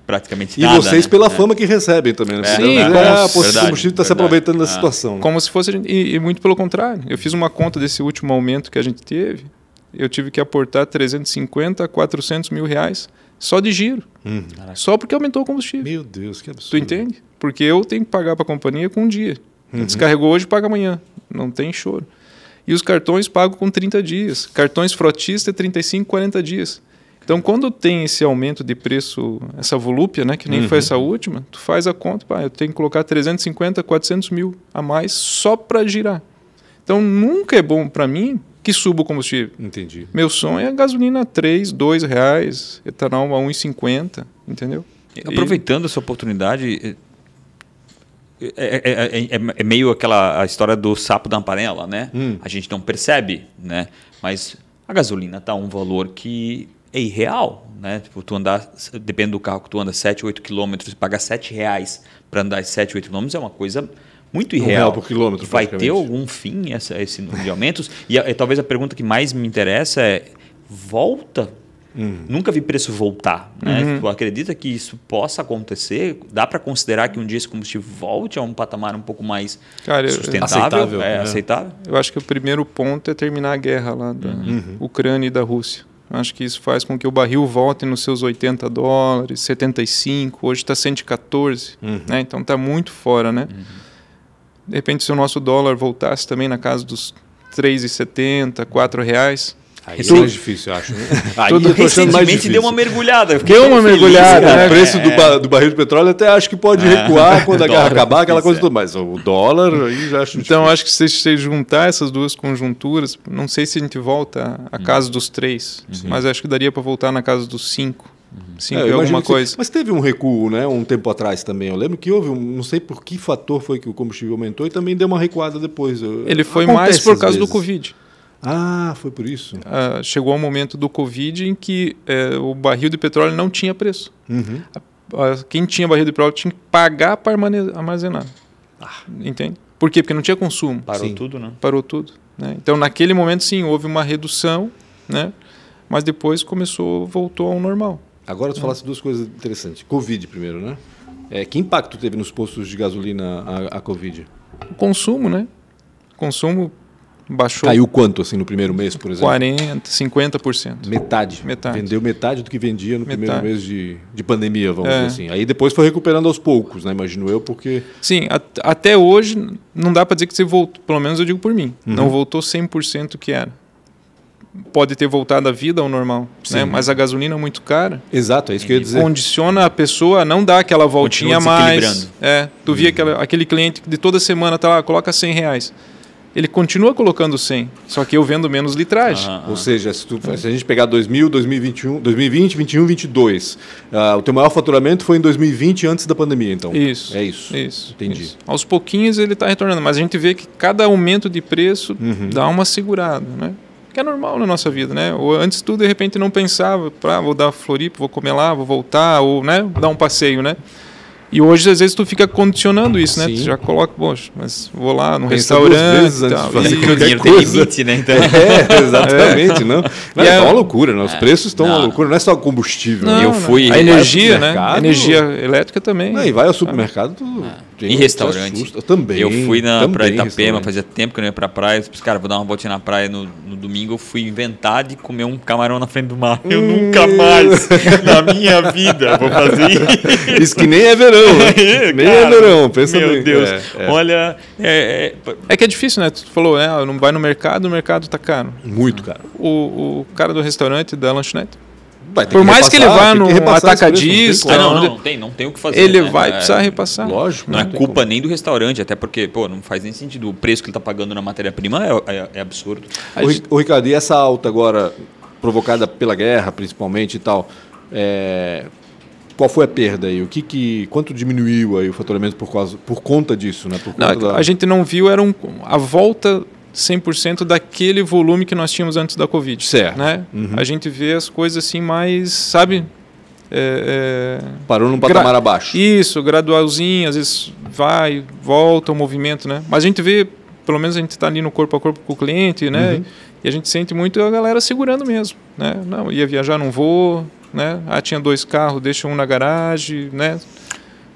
praticamente E nada. vocês né? pela É. fame que recebem também, né? É, Sim, é, a de combustível está se aproveitando da É. situação. Como se fosse. E, e muito pelo contrário. Eu fiz uma conta desse último aumento que a gente teve. Eu tive que aportar 350 a 400 mil reais só de giro. Hum. Só porque aumentou o combustível. Meu Deus, que absurdo. Tu entende? Porque eu tenho que pagar para a companhia com um dia. Uhum. Descarregou hoje, paga amanhã. Não tem choro. E os cartões pagam com 30 dias. Cartões frotistas, 35, 40 dias. Então, quando tem esse aumento de preço, essa volúpia, né, que nem Uhum. foi essa última, tu faz a conta, pá, eu tenho que colocar 350, 400 mil a mais só para girar. Então, nunca é bom para mim que suba o combustível. Entendi. Meu sonho é gasolina a 3, 2 reais, etanol a 1,50, entendeu? E- Aproveitando essa oportunidade, é, é- é- é- é meio aquela a história do sapo da panela, né? Hum. A gente não percebe, né? Mas a gasolina tá um valor que é irreal, né? Tipo, tu andar, depende do carro que tu anda 7, 8 quilômetros e pagar 7 reais para andar 7, 8 quilômetros é uma coisa muito Um irreal. real por quilômetro, Vai ter algum fim essa, esse número de aumentos? E, a- e talvez a pergunta que mais me interessa é, volta? Hum. Nunca vi preço voltar. Né? Uhum. Tu acredita que isso possa acontecer? Dá para considerar que um dia esse combustível volte a um patamar um pouco mais Cara, sustentável? Aceitável, é, né? aceitável? Eu acho que o primeiro ponto é terminar a guerra lá da Ucrânia e da Rússia. Acho que isso faz com que o barril volte nos seus 80 dólares, 75, hoje está 114, Uhum. né? então está muito fora. Né? De repente, se o nosso dólar voltasse também na casa dos 3,70, 4 reais, Aí Tu- é mais difícil, eu acho. Né? [LAUGHS] Aí Tudo eu tô achando mais Recentemente difícil. deu uma mergulhada. Deu uma feliz, mergulhada, cara. né? O preço do, É, ba- do barril de petróleo até acho que pode É. recuar [LAUGHS] quando a guerra acabar, aquela coisa difícil, toda. Mas o dólar aí já acho Então, difícil. acho que se você juntar essas duas conjunturas, não sei se a gente volta à casa dos três, mas acho que daria para voltar na casa dos cinco. Cinco É, eu e imagino alguma sim. coisa. Mas teve um recuo, né? Um tempo atrás também. Eu lembro que houve, um, não sei por que fator foi que o combustível aumentou e também deu uma recuada depois. Ele foi Acontece mais por causa do vezes. Covid. Ah, foi por isso. Ah, chegou o momento do Covid em que eh, o barril de petróleo não tinha preço. Uhum. Ah, quem tinha barril de petróleo tinha que pagar para armazenar. Entende? Por quê? Porque não tinha consumo. Parou Sim. tudo, né? Parou tudo. né? Então, naquele momento, sim, houve uma redução, né? mas depois começou, voltou ao normal. Agora tu falasse duas coisas interessantes. Covid primeiro, né? É, que impacto teve nos postos de gasolina a, a Covid? O consumo, né? O consumo baixou Caiu quanto, assim, no primeiro mês, por exemplo? 40%, 50%. Metade. Metade. Vendeu metade do que vendia no primeiro Metade. mês de, de pandemia, vamos É. dizer assim. Aí depois foi recuperando aos poucos, né? Imagino eu, porque. Sim, at- até hoje não dá para dizer que você voltou, pelo menos eu digo por mim, Uhum. não voltou 100% que era. Pode ter voltado a vida ao normal, né? Sim. mas a gasolina é muito cara, Exato, é isso que eu ia dizer. condiciona a pessoa a não dar aquela voltinha mais. É, tu via aquela, aquele cliente que de toda semana tá lá, coloca 100 reais. Ele continua colocando 100, só que eu vendo menos litragem. Aham, Ou seja, se, tu- se a gente pegar 2000, 2021, 2020, 21, 22, ah, o teu maior faturamento foi em 2020 antes da pandemia, então. Isso. É isso. Isso. Entendi. isso. Aos pouquinhos ele está retornando, mas a gente vê que cada aumento de preço Uhum. dá uma segurada, né? Que é normal na nossa vida, né? Ou antes tu de repente não pensava, ah, vou dar Floripa, vou comer lá, vou voltar, ou né, dar um passeio, né? E hoje às vezes tu fica condicionando isso, né? Sim. Tu já coloca, poxa, mas vou lá no Pensa restaurante vezes e antes tal. de fazer E- O dinheiro tem limite, né? Então, É, [LAUGHS] exatamente, não. Não, é uma loucura, né? Os preços estão uma loucura, não é só combustível. Não, né? eu não. fui- A energia, né? mercado- A energia elétrica também. Não, e vai ao supermercado, tu tem E restaurante. Também. Eu fui na também pra Itapema, fazia tempo que eu não ia pra praia. Eu disse, cara, vou dar uma voltinha na praia no, no domingo. Eu fui inventar de comer um camarão na frente do mar. Eu Hum. nunca mais, na minha vida, vou fazer isso. Isso que nem é verão, né? [LAUGHS] nem é Cara, verão, pensa Meu bem. Deus. É, é. Olha, é, é, É que é difícil, né? Tu falou, é, não vai no mercado, o mercado tá caro. Muito caro. O, o cara do restaurante da lanchonete Vai ter Por mais que ele repassar, vá que no repassar esse preço, atacadista, não tem ah, não, não, não tem, não tem o que fazer. ele né? vai É, precisar repassar. Lógico. Não é tem culpa como. nem do restaurante, até porque, pô, não faz nem sentido. O preço que ele tá pagando na matéria-prima é, é- é absurdo. Ô, Ri- Ô, Ricardo, e essa alta agora, provocada pela guerra, principalmente e tal, é, qual foi a perda aí? O que que, quanto diminuiu aí o faturamento por, causa, por conta disso, né? Por Não, conta da- A gente não viu era um, a volta 100% daquele volume que nós tínhamos antes da Covid. Certo. Né? Uhum. A gente vê as coisas assim mais, sabe? É, é, Parou num patamar Gra- abaixo. Isso, gradualzinho, às vezes vai, volta o movimento, né? Mas a gente vê, pelo menos a gente está ali no corpo a corpo com o cliente, né? Uhum. E a gente sente muito a galera segurando mesmo, né? Não, ia viajar, não vou, né? Ah, tinha dois carros, deixa um na garagem, né?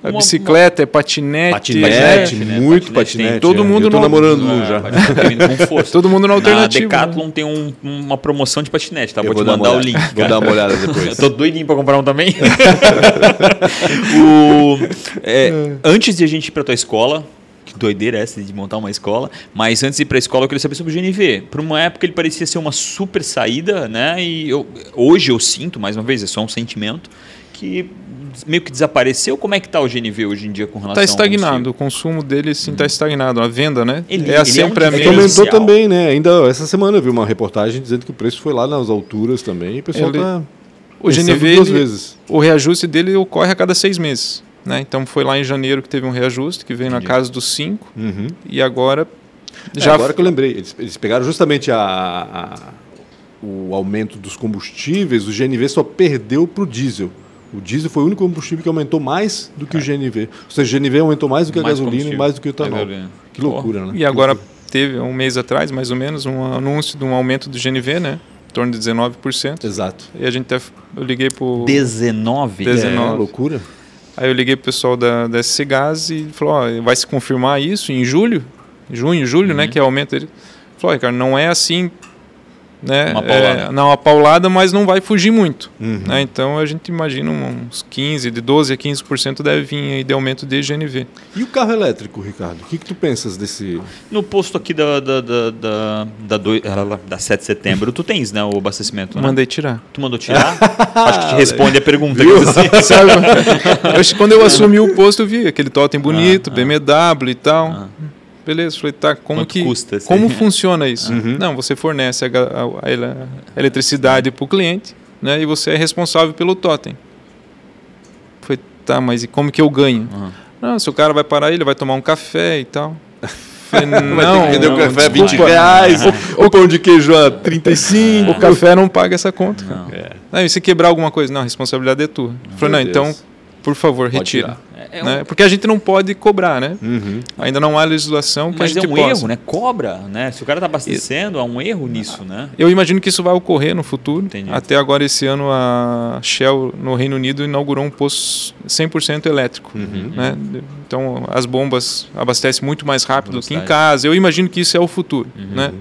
A Uma- bicicleta, é patinete, Patinete, né? né? muito Patinete patinete. Todo é. mundo Eu tô no- namorando um já. patinete tá vindo com força. [LAUGHS] Todo mundo na Na alternativa. Decathlon tem um- uma promoção de patinete, tá? Eu Vou te dar uma mandar o link. Vou cara. dar uma olhada [LAUGHS] Eu depois. tô doidinho pra comprar um também. [LAUGHS] O- é, antes de a gente ir pra tua escola, que doideira é essa de montar uma escola, mas antes de ir pra escola eu queria saber sobre o GNV. Por uma época ele parecia ser uma super saída, né? E eu- hoje eu sinto, mais uma vez, é só um sentimento, que meio que desapareceu. Como é que tá o GNV hoje em dia com relação Está ao estagnado, o consumo dele sim está estagnado, a venda, né? Ele- é ele é sempre um a mesma. aumentou também, né? Ainda essa semana eu vi uma reportagem dizendo que o preço foi lá nas alturas também. E o pessoal Ele- tá O GNV, duas ele- vezes. o reajuste dele ocorre a cada seis meses. Né? Então foi lá em janeiro que teve um reajuste, que veio na Entendi. casa dos 5, Uhum. e agora É, já agora que eu lembrei, eles, eles pegaram justamente a, a- o aumento dos combustíveis, o GNV só perdeu para o diesel. O diesel foi o único combustível que aumentou mais do que o GNV. Ou seja, o GNV aumentou mais do que a Mais gasolina e mais do que o É etanol. que loucura, né? E agora teve um mês atrás, mais ou menos, um anúncio de um aumento do GNV, né? Em torno de 19%. Exato. E a gente até, eu liguei pro 19? Deze- É, 19. loucura. aí eu liguei pro pessoal da, da SC Gás e falou, ó, vai se confirmar isso em julho, junho, julho, né, Uhum. que é o aumento dele. Falou, Ricardo, não é assim, né? Uma paulada. É, não, uma paulada, mas não vai fugir muito. Uhum. né? Então a gente imagina uns 15, de 12 a 15% deve vir aí de aumento de GNV. E o carro elétrico, Ricardo? O que, que tu pensas desse. No posto aqui da, da, da, da, da, lá, da 7 de setembro, tu tens, né, o abastecimento, né? Mandei tirar. Tu mandou tirar? [LAUGHS] Acho que te responde a pergunta. [LAUGHS] Sabe? Eu acho que quando eu assumi o posto, eu vi aquele totem bonito, Ah, ah. BMW e tal. Ah. Beleza, falei, tá, como Quanto que custa, assim? como funciona isso? Uhum. Não, você fornece a, a- a ele- a eletricidade para o cliente, né? E você é responsável pelo totem. Falei, tá, mas e como que eu ganho? Aham. Não, se o cara vai parar, ele vai tomar um café e tal. Falei, [LAUGHS] não, que vender o não, café a 20 desculpa. reais, [LAUGHS] o pão de queijo a [LAUGHS] 35. o café não paga essa conta. Não. É. Não, e se quebrar alguma coisa? Não, a responsabilidade é tua. Falei, não, então, Deus. Por favor, Pode retira. É, é um- né? Porque a gente não pode cobrar, né? Uhum. Ainda não há legislação que mas a é gente um possa. erro, né? Cobra, né? Se o cara tá abastecendo, há um erro nisso, né? Eu imagino que isso vai ocorrer no futuro. Entendi. Até agora, esse ano, a Shell, no Reino Unido, inaugurou um posto 100% elétrico. Uhum. Né? Então, as bombas abastecem muito mais rápido do que em casa. Eu imagino que isso é o futuro. Uhum. Né?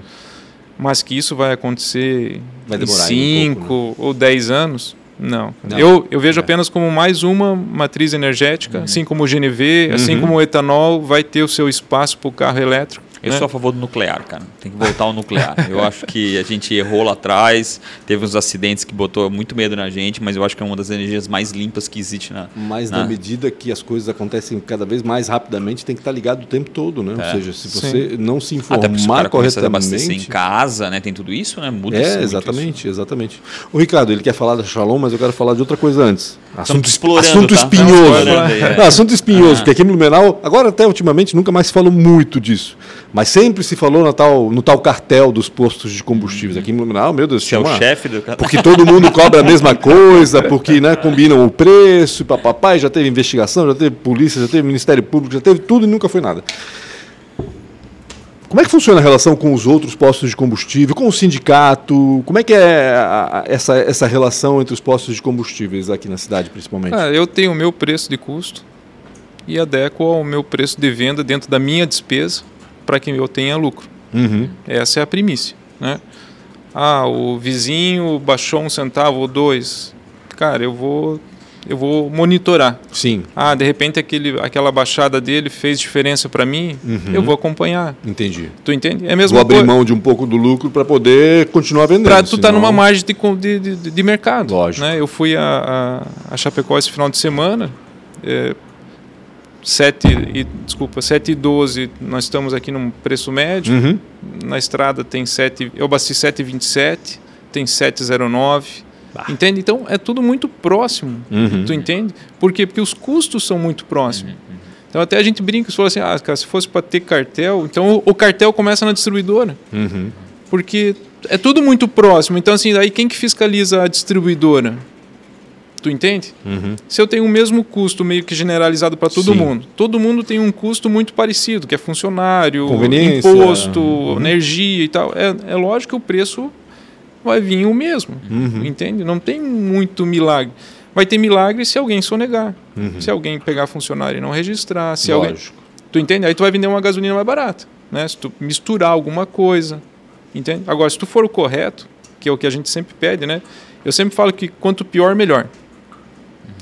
Mas que isso vai acontecer Vai em demorar ainda um 5 ou 10 anos, não. Não. Eu, eu vejo É. apenas como mais uma matriz energética, Uhum. assim como o GNV, assim Uhum. como o etanol vai ter o seu espaço para o carro elétrico. Eu né? sou a favor do nuclear, cara. Tem que voltar ao nuclear. Eu [LAUGHS] acho que a gente errou lá atrás, teve uns acidentes que botou muito medo na gente, mas eu acho que é uma das energias mais limpas que existe na. Mas Ah. na medida que as coisas acontecem cada vez mais rapidamente, tem que estar ligado o tempo todo, né? É. Ou seja, se Sim. você não se Até porque se o informar cara começa a abastecer em corretamente. casa, né? Tem tudo isso, né? Muda É, exatamente, exatamente. O Ricardo, ele quer falar da Shalom, mas eu quero falar de outra coisa antes. Assunto, explorando, assunto tá? espinhoso. Explorando aí, é. Não, assunto espinhoso, Ah. porque aqui no Blumenau, agora até ultimamente, nunca mais se falou muito disso. Mas sempre se falou no tal, no tal cartel dos postos de combustíveis. Aqui no Blumenau, meu Deus, é o chefe do cara. porque todo mundo cobra a mesma [LAUGHS] coisa, porque né, combinam o preço, papapá, já teve investigação, já teve polícia, já teve Ministério Público, já teve tudo e nunca foi nada. Como é que funciona a relação com os outros postos de combustível, com o sindicato? Como é que é a- a- essa, essa relação entre os postos de combustíveis aqui na cidade, principalmente? Ah, eu tenho o meu preço de custo e adequo ao meu preço de venda dentro da minha despesa para que eu tenha lucro. Uhum. Essa é a primícia. Né? Ah, o vizinho baixou um centavo ou dois. Cara, eu vou, eu vou monitorar. Sim, Ah, de repente aquele, aquela baixada dele fez diferença para mim, Uhum. eu vou acompanhar. entendi. Tu entende? É a Vou abrir mão de um pouco do lucro para poder continuar vendendo. Para tu estar senão- numa margem de, de, de, de mercado. Lógico. Né? Eu fui a, a, a Chapecó esse final de semana. É, 7 e, desculpa, 7 e 12 nós estamos aqui num preço médio. Uhum. Na estrada tem 7, eu abasteci 7,27, tem 7,09. Entende? Então é tudo muito próximo. Uhum. Tu entende? Por quê? Porque os custos são muito próximos. Então até a gente brinca e fala assim: ah, cara, se fosse para ter cartel, então o, cartel começa na distribuidora. Uhum. Porque é tudo muito próximo. Então, assim, daí quem que fiscaliza a distribuidora? Tu entende? Uhum. Se eu tenho o mesmo custo meio que generalizado para todo Sim. mundo, todo mundo tem um custo muito parecido, que é funcionário, imposto, Uhum. energia e tal. É, é lógico que o preço vai vir o mesmo. Uhum. Entende? Não tem muito milagre. Vai ter milagre se alguém sonegar. Uhum. Se alguém pegar funcionário e não registrar. Se alguém... Lógico. Tu entende? Aí tu vai vender uma gasolina mais barata. Né? Se tu misturar alguma coisa. Entende? Agora, se tu for o correto, que é o que a gente sempre pede, né? Eu sempre falo que quanto pior, melhor.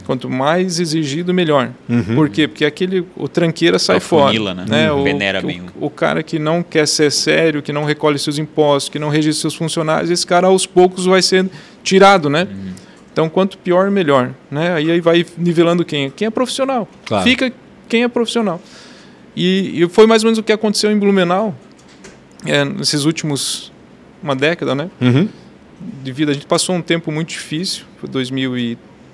Quanto mais exigido, melhor. Uhum. Por quê? Porque aquele, o tranqueira sai Afunila, fora. né? O, Venera o, bem o, o cara que não quer ser sério, que não recolhe seus impostos, que não registra seus funcionários, esse cara aos poucos vai ser tirado, né? Uhum. Então, quanto pior, melhor. Né? Aí, aí vai nivelando quem? Quem é profissional. Claro. Fica quem é profissional. E, e foi mais ou menos o que aconteceu em Blumenau, é, nesses últimos uma década, né? Uhum. De vida, a gente passou um tempo muito difícil, foi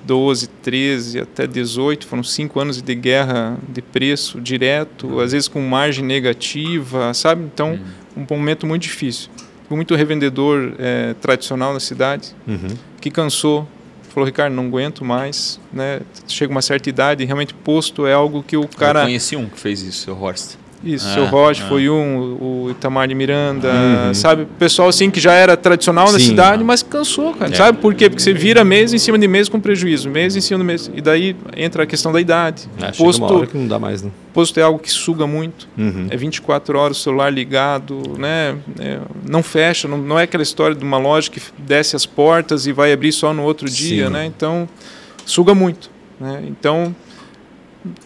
2012, 13 até 18, foram cinco anos de guerra de preço direto, às vezes com margem negativa, sabe? Então, um momento muito difícil. Muito revendedor é, tradicional na cidade, Uhum. que cansou, falou, Ricardo, não aguento mais, né? Chega uma certa idade, realmente posto é algo que o Eu cara... conheci um que fez isso, o Horst. Isso, Ah, seu Roche ah. foi um, o Itamar de Miranda, Uhum. sabe? O pessoal assim que já era tradicional na Sim. cidade, mas cansou, cara. É. Sabe por quê? Porque você vira mês em cima de mês com prejuízo, mês em cima de mês. E daí entra a questão da idade. Ah, chega uma hora posto, que não dá mais, né? posto é algo que suga muito. Uhum. É 24 horas o celular ligado, né? É, não fecha, não, não é aquela história de uma loja que desce as portas e vai abrir só no outro dia, Sim. né? Então, suga muito, né? Então,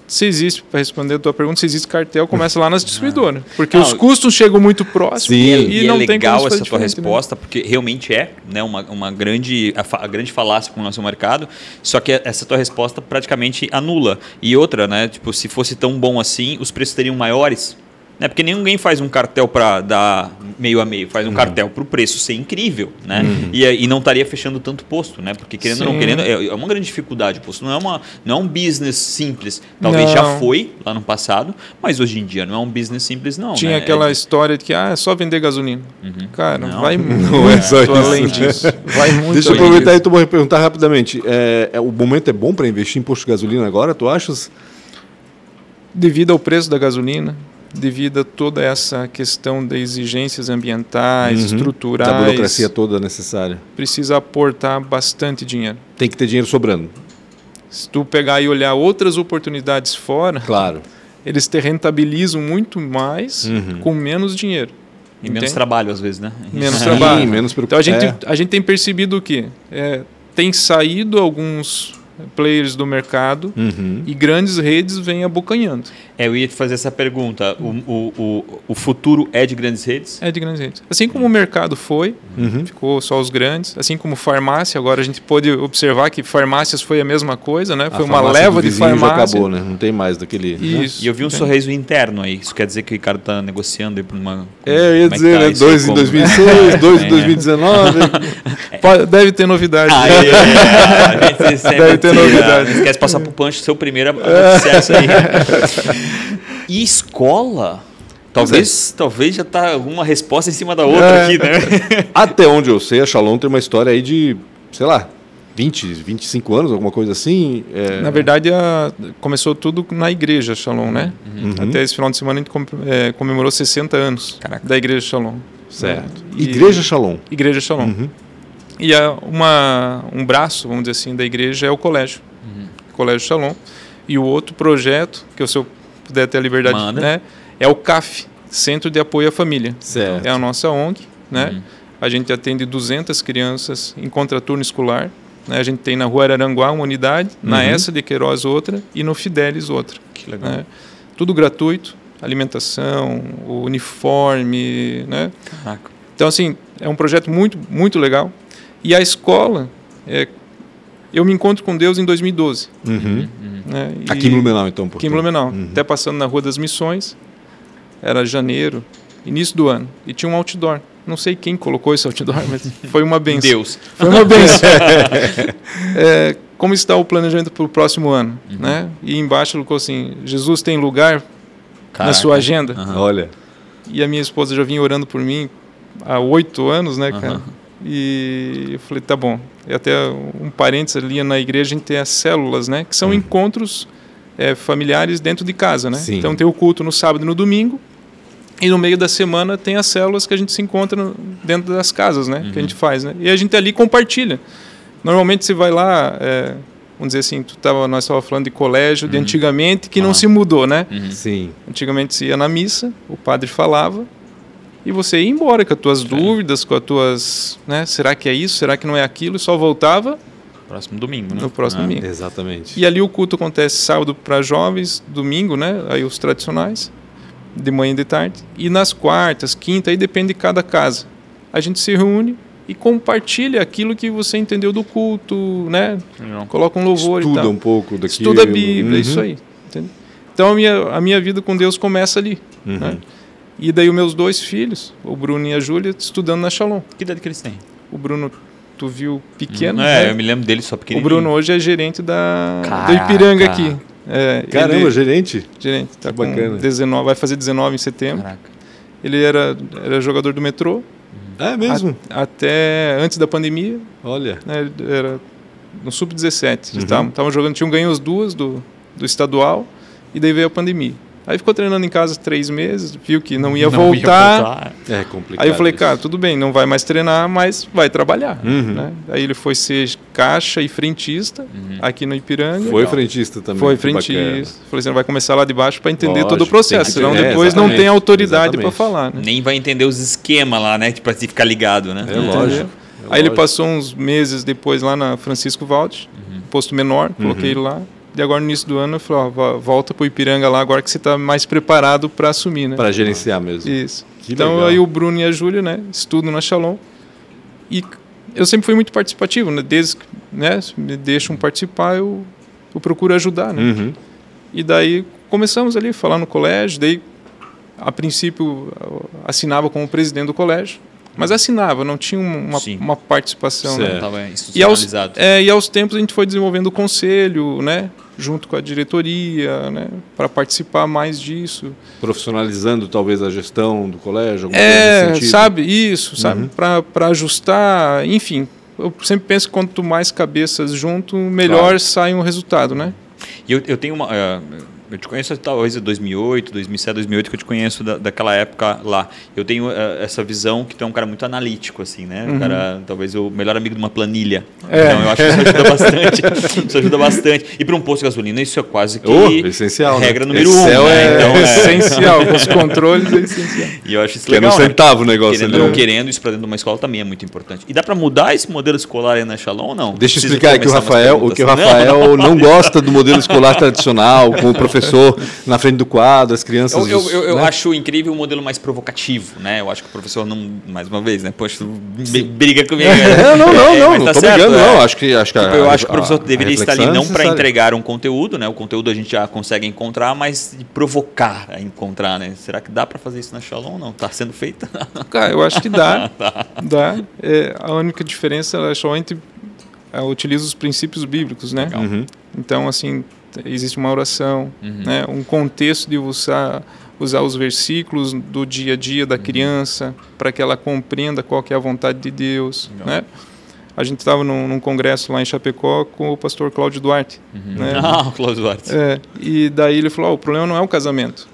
se existe, para responder a tua pergunta, se existe cartel, começa lá nas distribuidoras. Porque Não, os custos chegam muito próximos Sim. e, E, não é tem legal essa tua né? resposta, porque realmente é né, uma, uma grande, a, a grande falácia com o nosso mercado, só que essa tua resposta praticamente anula. E outra, né, tipo, se fosse tão bom assim, os preços seriam maiores. Né, porque ninguém faz um cartel para dar meio a meio, faz Uhum. um cartel para o preço ser incrível, né? E, e não estaria fechando tanto posto, né? Porque querendo ou não Sim. querendo, é, é uma grande dificuldade o posto. Não é, uma, não é um business simples. Talvez já Não. foi lá no passado, mas hoje em dia não é um business simples, não. Tinha né? aquela É- história de que ah, é só vender gasolina. Cara, Não. vai [LAUGHS] muito Não é só além isso. disso. Vai muito Deixa eu além aproveitar disso. e tu perguntar rapidamente. É, é, o momento é bom para investir em posto de gasolina agora, tu achas? devido ao preço da gasolina, devido a toda essa questão de exigências ambientais, Uhum. estruturais, Da burocracia toda necessária. precisa aportar bastante dinheiro. Tem que ter dinheiro sobrando. Se tu pegar e olhar outras oportunidades fora, Claro. eles te rentabilizam muito mais Uhum. com menos dinheiro. E menos Entende? trabalho, às vezes, né? Menos [LAUGHS] Sim, trabalho. menos Então a gente, é. a gente tem percebido o quê? É, tem saído alguns players do mercado Uhum. e grandes redes vêm abocanhando. É, eu ia te fazer essa pergunta. O, o, o, o futuro é de grandes redes? É de grandes redes. Assim como o mercado foi, Uhum. ficou só os grandes. Assim como farmácia, agora a gente pôde observar que farmácias foi a mesma coisa, né? A Foi uma leva do de farmácia. acabou, né? Não tem mais daquele. né? Isso. E eu vi um sorriso interno aí. Isso quer dizer que o Ricardo está negociando aí para uma. É, eu ia é dizer, tá né? Dois em Como- 2006, [LAUGHS] dois em É. 2019. [LAUGHS] Pode- Deve ter novidade. Ah, é, [LAUGHS] é, Deve ter tira. novidade. Não esquece de passar pro Punch, seu primeiro noticiar isso aí. E escola? Talvez, talvez já tá alguma resposta em cima da outra É. aqui, né? [LAUGHS] Até onde eu sei, a Shalom tem uma história aí de, sei lá, 20, 25 anos, alguma coisa assim. É... Na verdade, a- começou tudo na igreja Shalom, né? Uhum. Até esse final de semana a gente com- é, comemorou 60 anos Caraca. da igreja Shalom. Certo. E- Igreja Shalom. Igreja Shalom. Uhum. E a, uma, um braço, vamos dizer assim, da igreja é o colégio. Colégio Shalom. E o outro projeto, que eu, se eu puder ter a liberdade, Manda. né, é o CAF, Centro de Apoio à Família. Certo. É a nossa ONG, né? Uhum. A gente atende 200 crianças em contraturno escolar. Né? A gente tem na Rua Araranguá uma unidade, na Uhum. Essa de Queiroz outra e no Fidelis outra. Que legal. Né? Tudo gratuito, alimentação, uniforme, né? Caraca. Então, assim, é um projeto muito, muito legal. E a escola, é, eu me encontro com Deus em 2012. Uhum. Né? E- Aqui em Blumenau, então. Aqui em portanto. Blumenau. Uhum. Até passando na Rua das Missões, era janeiro, início do ano. E tinha um outdoor. Não sei quem colocou esse outdoor, mas [LAUGHS] foi uma benção. Deus. Foi uma benção. [LAUGHS] É, como está o planejamento para o próximo ano? Né? E embaixo colocou assim, Jesus tem lugar na Caraca. sua agenda? Olha. E a minha esposa já vinha orando por mim há oito anos, né, cara? E eu falei, tá bom. E até um parênteses ali na igreja a gente tem as células, né? Que são Hum. encontros é, familiares dentro de casa, né? Sim. Então tem o culto no sábado e no domingo. E no meio da semana tem as células que a gente se encontra no- dentro das casas, né? Que a gente faz, né? E a gente ali compartilha. Normalmente você vai lá, é, vamos dizer assim, tu tava, nós estávamos falando de colégio de antigamente que não Ah. se mudou, né? Sim. Antigamente você ia na missa, o padre falava e você ia embora com as tuas dúvidas, com as tuas, né? Será que é isso? Será que não é aquilo? E só voltava Próximo domingo, né? no próximo Ah. domingo. Exatamente. E ali o culto acontece sábado para jovens, domingo, né? Aí os tradicionais, de manhã e de tarde. E nas quartas, quinta, aí depende de cada casa. A gente se reúne e compartilha aquilo que você entendeu do culto, né? Legal. Coloca um louvor e Estuda tal. um pouco daquilo. Estuda a Bíblia, Uhum. isso aí. entende? Então a minha, a minha vida com Deus começa ali. Uhum. Né? E daí os meus dois filhos, o Bruno e a Júlia, estudando na Shalom. Que idade que eles têm? O Bruno, tu viu pequeno, é, né? eu me lembro dele só O pequenininho. Bruno hoje é gerente da, do. Ipiranga aqui. É, Caramba, ele- gerente? gerente, tá bacana. 19, vai fazer 19 em setembro. Caraca. Ele era, era jogador do metrô É mesmo? a- até antes da pandemia, Olha. né, era no sub-17. Uhum. Estavam estavam jogando, tinham ganho as duas do, do estadual e daí veio a pandemia. Aí ficou treinando em casa três meses, viu que não ia, Não voltar. voltar. É complicado. Aí eu falei, isso. cara, tudo bem, não vai mais treinar, mas vai trabalhar. Uhum. Né? Aí ele foi ser caixa e frentista Uhum. aqui no Ipiranga. Foi Legal. frentista também. Foi que bacana. frentista. Falei, você vai começar lá de baixo para entender todo o Lógico, processo, senão é, depois não tem autoridade para falar. Né? Nem vai entender os esquemas lá, né? Tipo, assim, ficar ligado, né? É lógico. é Aí ele lógico. passou uns meses depois lá na Francisco Valde, Uhum. posto menor, coloquei ele lá. E agora no início do ano eu falei, ó, vo- volta pro Ipiranga lá agora que você está mais preparado para assumir, né? Para gerenciar mesmo. Isso. Que então legal. aí o Bruno e a Júlia, né, estudam na Shalom. E eu sempre fui muito participativo, né? Desde que né, me deixam participar, eu, eu procuro ajudar, né? Uhum. E daí começamos ali a falar no colégio, daí a princípio assinava como presidente do colégio, mas assinava, não tinha uma, Sim. uma participação. né? E aos, institucionalizado. é, e aos tempos a gente foi desenvolvendo o conselho, né, junto com a diretoria, né, para participar mais disso. Profissionalizando talvez a gestão do colégio, alguma coisa É, nesse sentido. sabe, isso, sabe, Uhum. para ajustar, enfim. Eu sempre penso que quanto mais cabeças junto, melhor Claro. sai um resultado, né? E eu, eu tenho uma. eh, eu te conheço talvez em 2008, 2007, 2008, que eu te conheço da, daquela época lá. Eu tenho eh, essa visão que tu é um cara muito analítico, assim, né? Um cara, talvez o melhor amigo de uma planilha. Uhum. É. Então eu acho que isso ajuda [LAUGHS] bastante. isso ajuda bastante. E para um posto de gasolina, isso é quase que. Oh, essencial, né? Regra número um. Excel né? é Então, é. essencial, os controles é essencial. E eu acho isso Que é no legal. né? centavo o negócio Querendo ali, ou não né? querendo, isso para dentro de uma escola também é muito importante. E dá para mudar esse modelo escolar aí na Shalom ou não? Deixa eu explicar aqui o Rafael, o que o Não, Rafael não gosta do modelo escolar tradicional, com o professor [LAUGHS] na frente do quadro, as crianças. Eu, eu, eu, eu né? acho incrível o modelo mais provocativo, né? Eu acho que o professor não, mais uma vez, né? Poxa, briga comigo. É, não, não, [LAUGHS] É, não, não tá tô certo, brigando, é. não. Acho que, acho que a- Tipo, eu acho que o a- professor a deveria estar ali é não para entregar um conteúdo, né? O conteúdo a gente já consegue encontrar, mas provocar a encontrar, né? Será que dá para fazer isso na Shalom? Não, tá sendo feito? [LAUGHS] Cara, eu acho que dá. [LAUGHS] dá. É, a única diferença é só entre utiliza os princípios bíblicos, né? Uhum. Então, assim, existe uma oração, Uhum. né? um contexto de usar, usar os versículos do dia a dia Uhum. da criança para que ela compreenda qual que é a vontade de Deus, Legal. né? A gente estava num, num congresso lá em Chapecó com o pastor Cláudio Duarte, né? [LAUGHS] Ah, o Klaus Duarte. É, e daí ele falou: "Ó, o problema não é o casamento.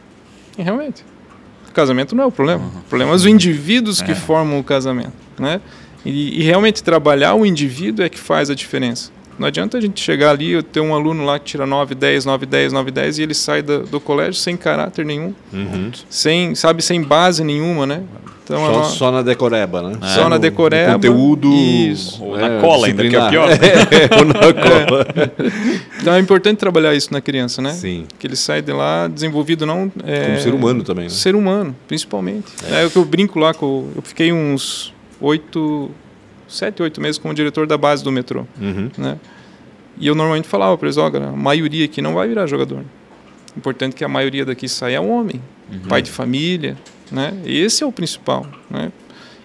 E realmente, o casamento não é o problema. O problema é os indivíduos que É. formam o casamento. Né? E, e realmente trabalhar o indivíduo é que faz a diferença. Não adianta a gente chegar ali e ter um aluno lá que tira 9, 10, 9, 10, 9, 10 e ele sai da- do colégio sem caráter nenhum, Uhum. sem, sabe, sem base nenhuma, né? Então, Só, a- só na decoreba, né? É. Só na decoreba, conteúdo. isso. Ou na cola ainda, que é pior. [LAUGHS] É, ou na [LAUGHS] cola. então é importante trabalhar isso na criança, né? Sim. Que ele sai de lá desenvolvido não... É, Como ser humano também, né? Ser humano, principalmente. É, o que eu brinco lá, com, eu fiquei uns oito, sete, oito meses como diretor da base do metrô, Uhum. né? E eu normalmente falava para eles, galera, a maioria aqui não vai virar jogador. Importante que a maioria daqui saia homem, pai de família, né? Esse é o principal, né?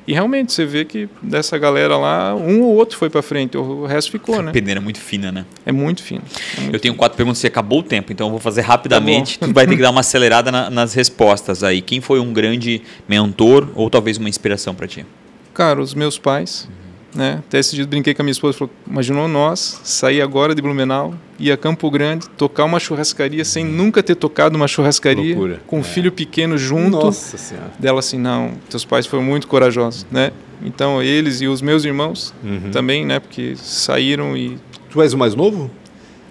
E realmente você vê que dessa galera lá, um ou outro foi para frente, o resto ficou, A né? peneira é muito fina, né? É muito fino. é muito Eu tenho quatro perguntas e acabou o tempo, então eu vou fazer rapidamente. Tá tu vai ter que dar uma acelerada na- nas respostas aí. Quem foi um grande mentor ou talvez uma inspiração para ti? Cara, os meus pais, né? Até esse dia eu brinquei com a minha esposa, falou, imaginou nós sair agora de Blumenau, ir a Campo Grande, tocar uma churrascaria sem nunca ter tocado uma churrascaria, Loucura. com um filho pequeno junto. Nossa senhora. Dela assim, não, teus pais foram muito corajosos, né? Então eles e os meus irmãos Uhum. também, né? Porque saíram e Tu és o mais novo?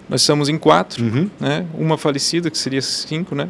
Nós somos em quatro, Uhum. né? Uma falecida, que seria cinco, né?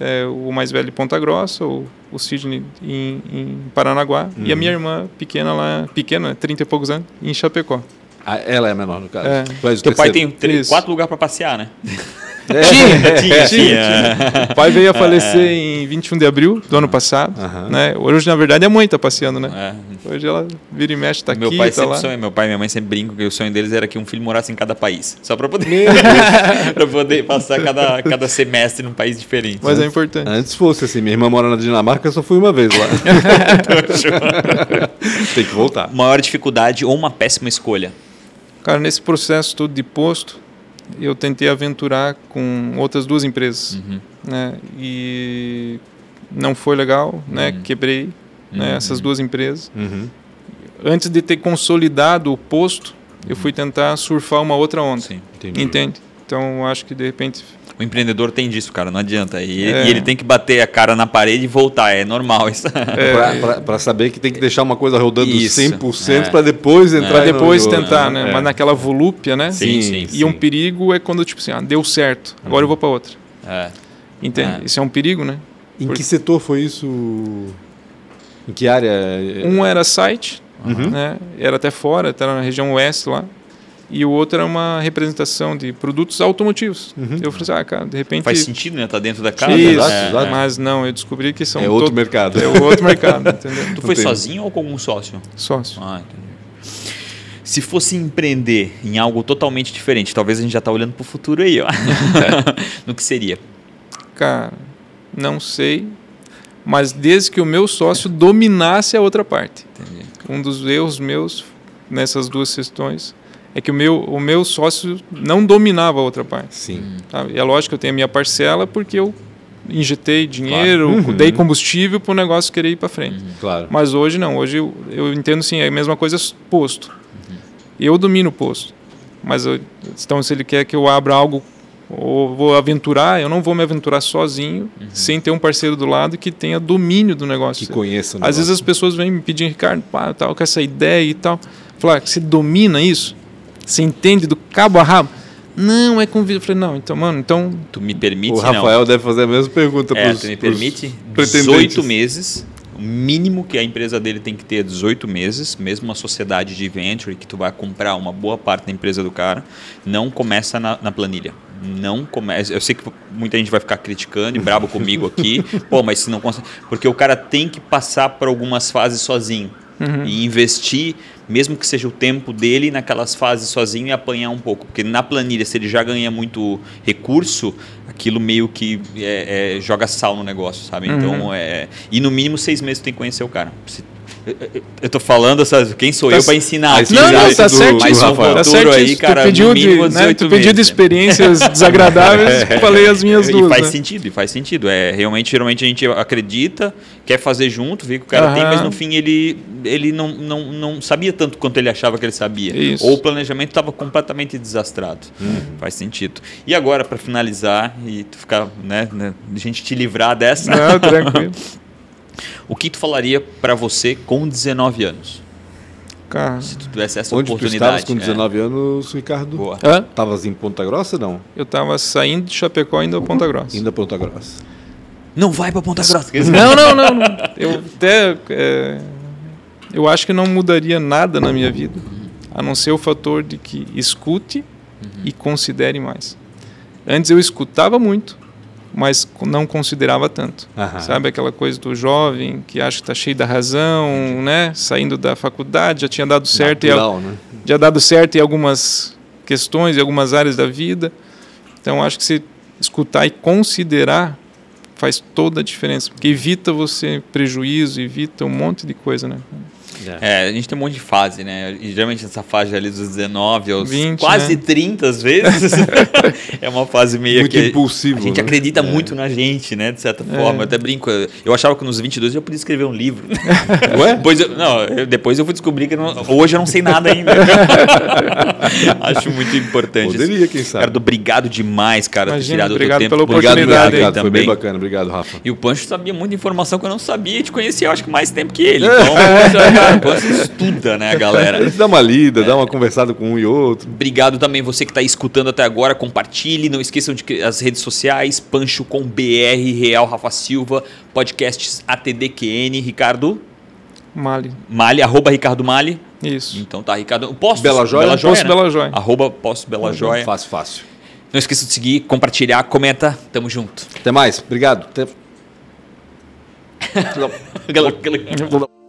É, o mais velho de Ponta Grossa, o, o Sidney em, em Paranaguá e a minha irmã pequena lá, pequena, 30 e poucos anos, em Chapecó. Ah, ela é a menor, no caso. É. O Teu pai tem terceiro. três, quatro lugares para passear, né? [LAUGHS] É. Tinha, tinha. O pai veio a falecer em 21 de abril do ano passado, Aham. né? Hoje, na verdade, a mãe está passeando, né? É. Hoje ela vira e mexe, tá meu aqui, pai tá sempre lá. sonha, meu pai e minha mãe sempre brincam que o sonho deles era que um filho morasse em cada país, só para poder [LAUGHS] poder passar cada, cada semestre num país diferente. Mas é importante. Antes fosse assim, minha irmã mora na Dinamarca, eu só fui uma vez lá. [LAUGHS] tem que voltar. Maior dificuldade ou uma péssima escolha? Cara, nesse processo todo de posto, eu tentei aventurar com outras duas empresas, Uhum. né? E não foi legal, né? Quebrei né? essas duas empresas. Uhum. Antes de ter consolidado o posto, eu fui tentar surfar uma outra onda. Sim. Entendi. Entende? Então, acho que de repente O empreendedor tem disso, cara, não adianta. E, É. e ele tem que bater a cara na parede e voltar, é normal isso. É. Pra saber que tem que deixar uma coisa rodando Isso, 100% é. pra depois entrar para no depois jogo. tentar, né? É. Mas naquela volúpia, né? Sim, sim, E um perigo é quando tipo assim, ah, deu certo, agora eu vou para outra. É. Entende? É. Isso é um perigo, né? Em Por- que setor foi isso? Em que área? Um era site, Uhum. né? Era até fora, até na região oeste lá. E o outro era uma representação de produtos automotivos. Uhum. Eu falei assim, ah, cara, de repente. Faz sentido, né? Tá dentro da casa. Isso, exato, É, exato. é. Mas não, eu descobri que são É outro todo- mercado. É outro mercado, [LAUGHS] entendeu? Tu foi tem- sozinho ou com algum sócio? Sócio. Ah, entendi. Se fosse empreender em algo totalmente diferente, talvez a gente já tá olhando pro futuro aí, ó. [LAUGHS] [LAUGHS] no que seria? Cara, não sei. Mas desde que o meu sócio dominasse a outra parte. Entendi. Um dos erros meus nessas duas questões é que o meu, o meu sócio não dominava a outra parte. Sim. sabe? E é lógico que eu tenho a minha parcela porque eu injetei dinheiro, Uhum. dei combustível para o negócio querer ir para frente. Claro. Mas hoje não, hoje eu, eu entendo sim, é a mesma coisa posto. Eu domino o posto. Mas eu- então se ele quer que eu abra algo ou vou aventurar, eu não vou me aventurar sozinho, sem ter um parceiro do lado que tenha domínio do negócio. Que conheça o Às vezes as pessoas vêm me pedir, Ricardo, pá, tal, com essa ideia e tal. Falar, você domina isso? Você entende do cabo a rabo? Não, é convite. Eu falei, não, então, mano, então. Tu me permite, O não? Rafael deve fazer a mesma pergunta É, pros, tu me permite pretendentes. 18 meses. O mínimo que a empresa dele tem que ter é 18 meses, mesmo uma sociedade de venture que tu vai comprar uma boa parte da empresa do cara, não começa na, na planilha. Não começa. Eu sei que muita gente vai ficar criticando e brabo comigo [LAUGHS] aqui. Pô, mas se não consegue. Porque o cara tem que passar por algumas fases sozinho. E investir, mesmo que seja o tempo dele, naquelas fases sozinho e apanhar um pouco. Porque na planilha, se ele já ganha muito recurso, aquilo meio que é, é, joga sal no negócio, sabe? Então, é. E no mínimo seis meses tem que conhecer o cara. Se- eu- tô falando, sabe, quem sou Tá eu para ensinar? Não, não, tá Do- certo, Mas do um. Tá certo aí, isso, cara, tu pediu, de, né, 18 tu pediu de experiências desagradáveis, [LAUGHS] falei as minhas E duas. faz né? sentido, e faz sentido. É, realmente, geralmente a gente acredita, quer fazer junto, vê que o cara tem, mas no fim ele, ele não, não, não sabia tanto quanto ele achava que ele sabia. Isso. Ou o planejamento estava completamente desastrado. Faz sentido. E agora, para finalizar, e tu ficar, né, né, a gente te livrar dessa, Não, tranquilo. [LAUGHS] o que tu falaria para você com 19 anos? Cara, Se tu tivesse essa Onde tu oportunidade. estavas com 19 anos, Ricardo? É. Boa. hã? Estavas em Ponta Grossa, não? eu tava saindo de Chapecó indo a Ponta Grossa. Indo a Ponta Grossa. Não vai para Ponta Grossa. Não, não, não, não. Eu até. é, eu acho que não mudaria nada na minha vida, a não ser o fator de que escute e considere mais. Antes eu escutava muito, mas não considerava tanto. Aham. Sabe aquela coisa do jovem que acha que está cheio da razão, né? Saindo da faculdade, já tinha dado certo em, Natural, né? já dado certo em algumas questões, em algumas áreas da vida. Então acho que se escutar e considerar faz toda a diferença, porque evita você prejuízo, evita um monte de coisa, né? É. a gente tem um monte de fase, né? E geralmente essa fase ali dos 19 aos 20, quase né? 30 às vezes. [LAUGHS] é uma fase meio Muito que impulsivo, A gente né? acredita É. muito na gente, né? De certa forma. Eu até brinco. Eu achava que nos 22 eu podia escrever um livro. [LAUGHS] Ué? Depois eu, não, eu- depois eu fui descobrir que não- hoje eu não sei nada ainda. [LAUGHS] Acho muito importante. Poderia, quem sabe. Cara, obrigado demais, cara, Imagina, ter tirado o teu obrigado tempo. pela Obrigado, oportunidade obrigado, obrigado. Foi bem bacana. Obrigado, Rafa. E o Pancho sabia muita informação que eu não sabia e te conhecia, eu acho que mais tempo que ele. Então, Pancho estuda, né, A galera? gente [LAUGHS] dá uma lida, dá uma conversada com um e outro. Obrigado também você que está escutando até agora. Compartilhe, não esqueçam de as redes sociais, Pancho com BR, Real Rafa Silva, podcasts ATDQN, Ricardo Mali. Mali, arroba Ricardo Mali. Isso. Então tá, Ricardo. Posso? Bela Joia? Bela Joia, Posto né? Bela Joia. Arroba Posso Bela Joia. Fácil, fácil. Não esqueça de seguir, compartilhar, comenta. Tamo junto. Até mais. Obrigado. Até... [LAUGHS]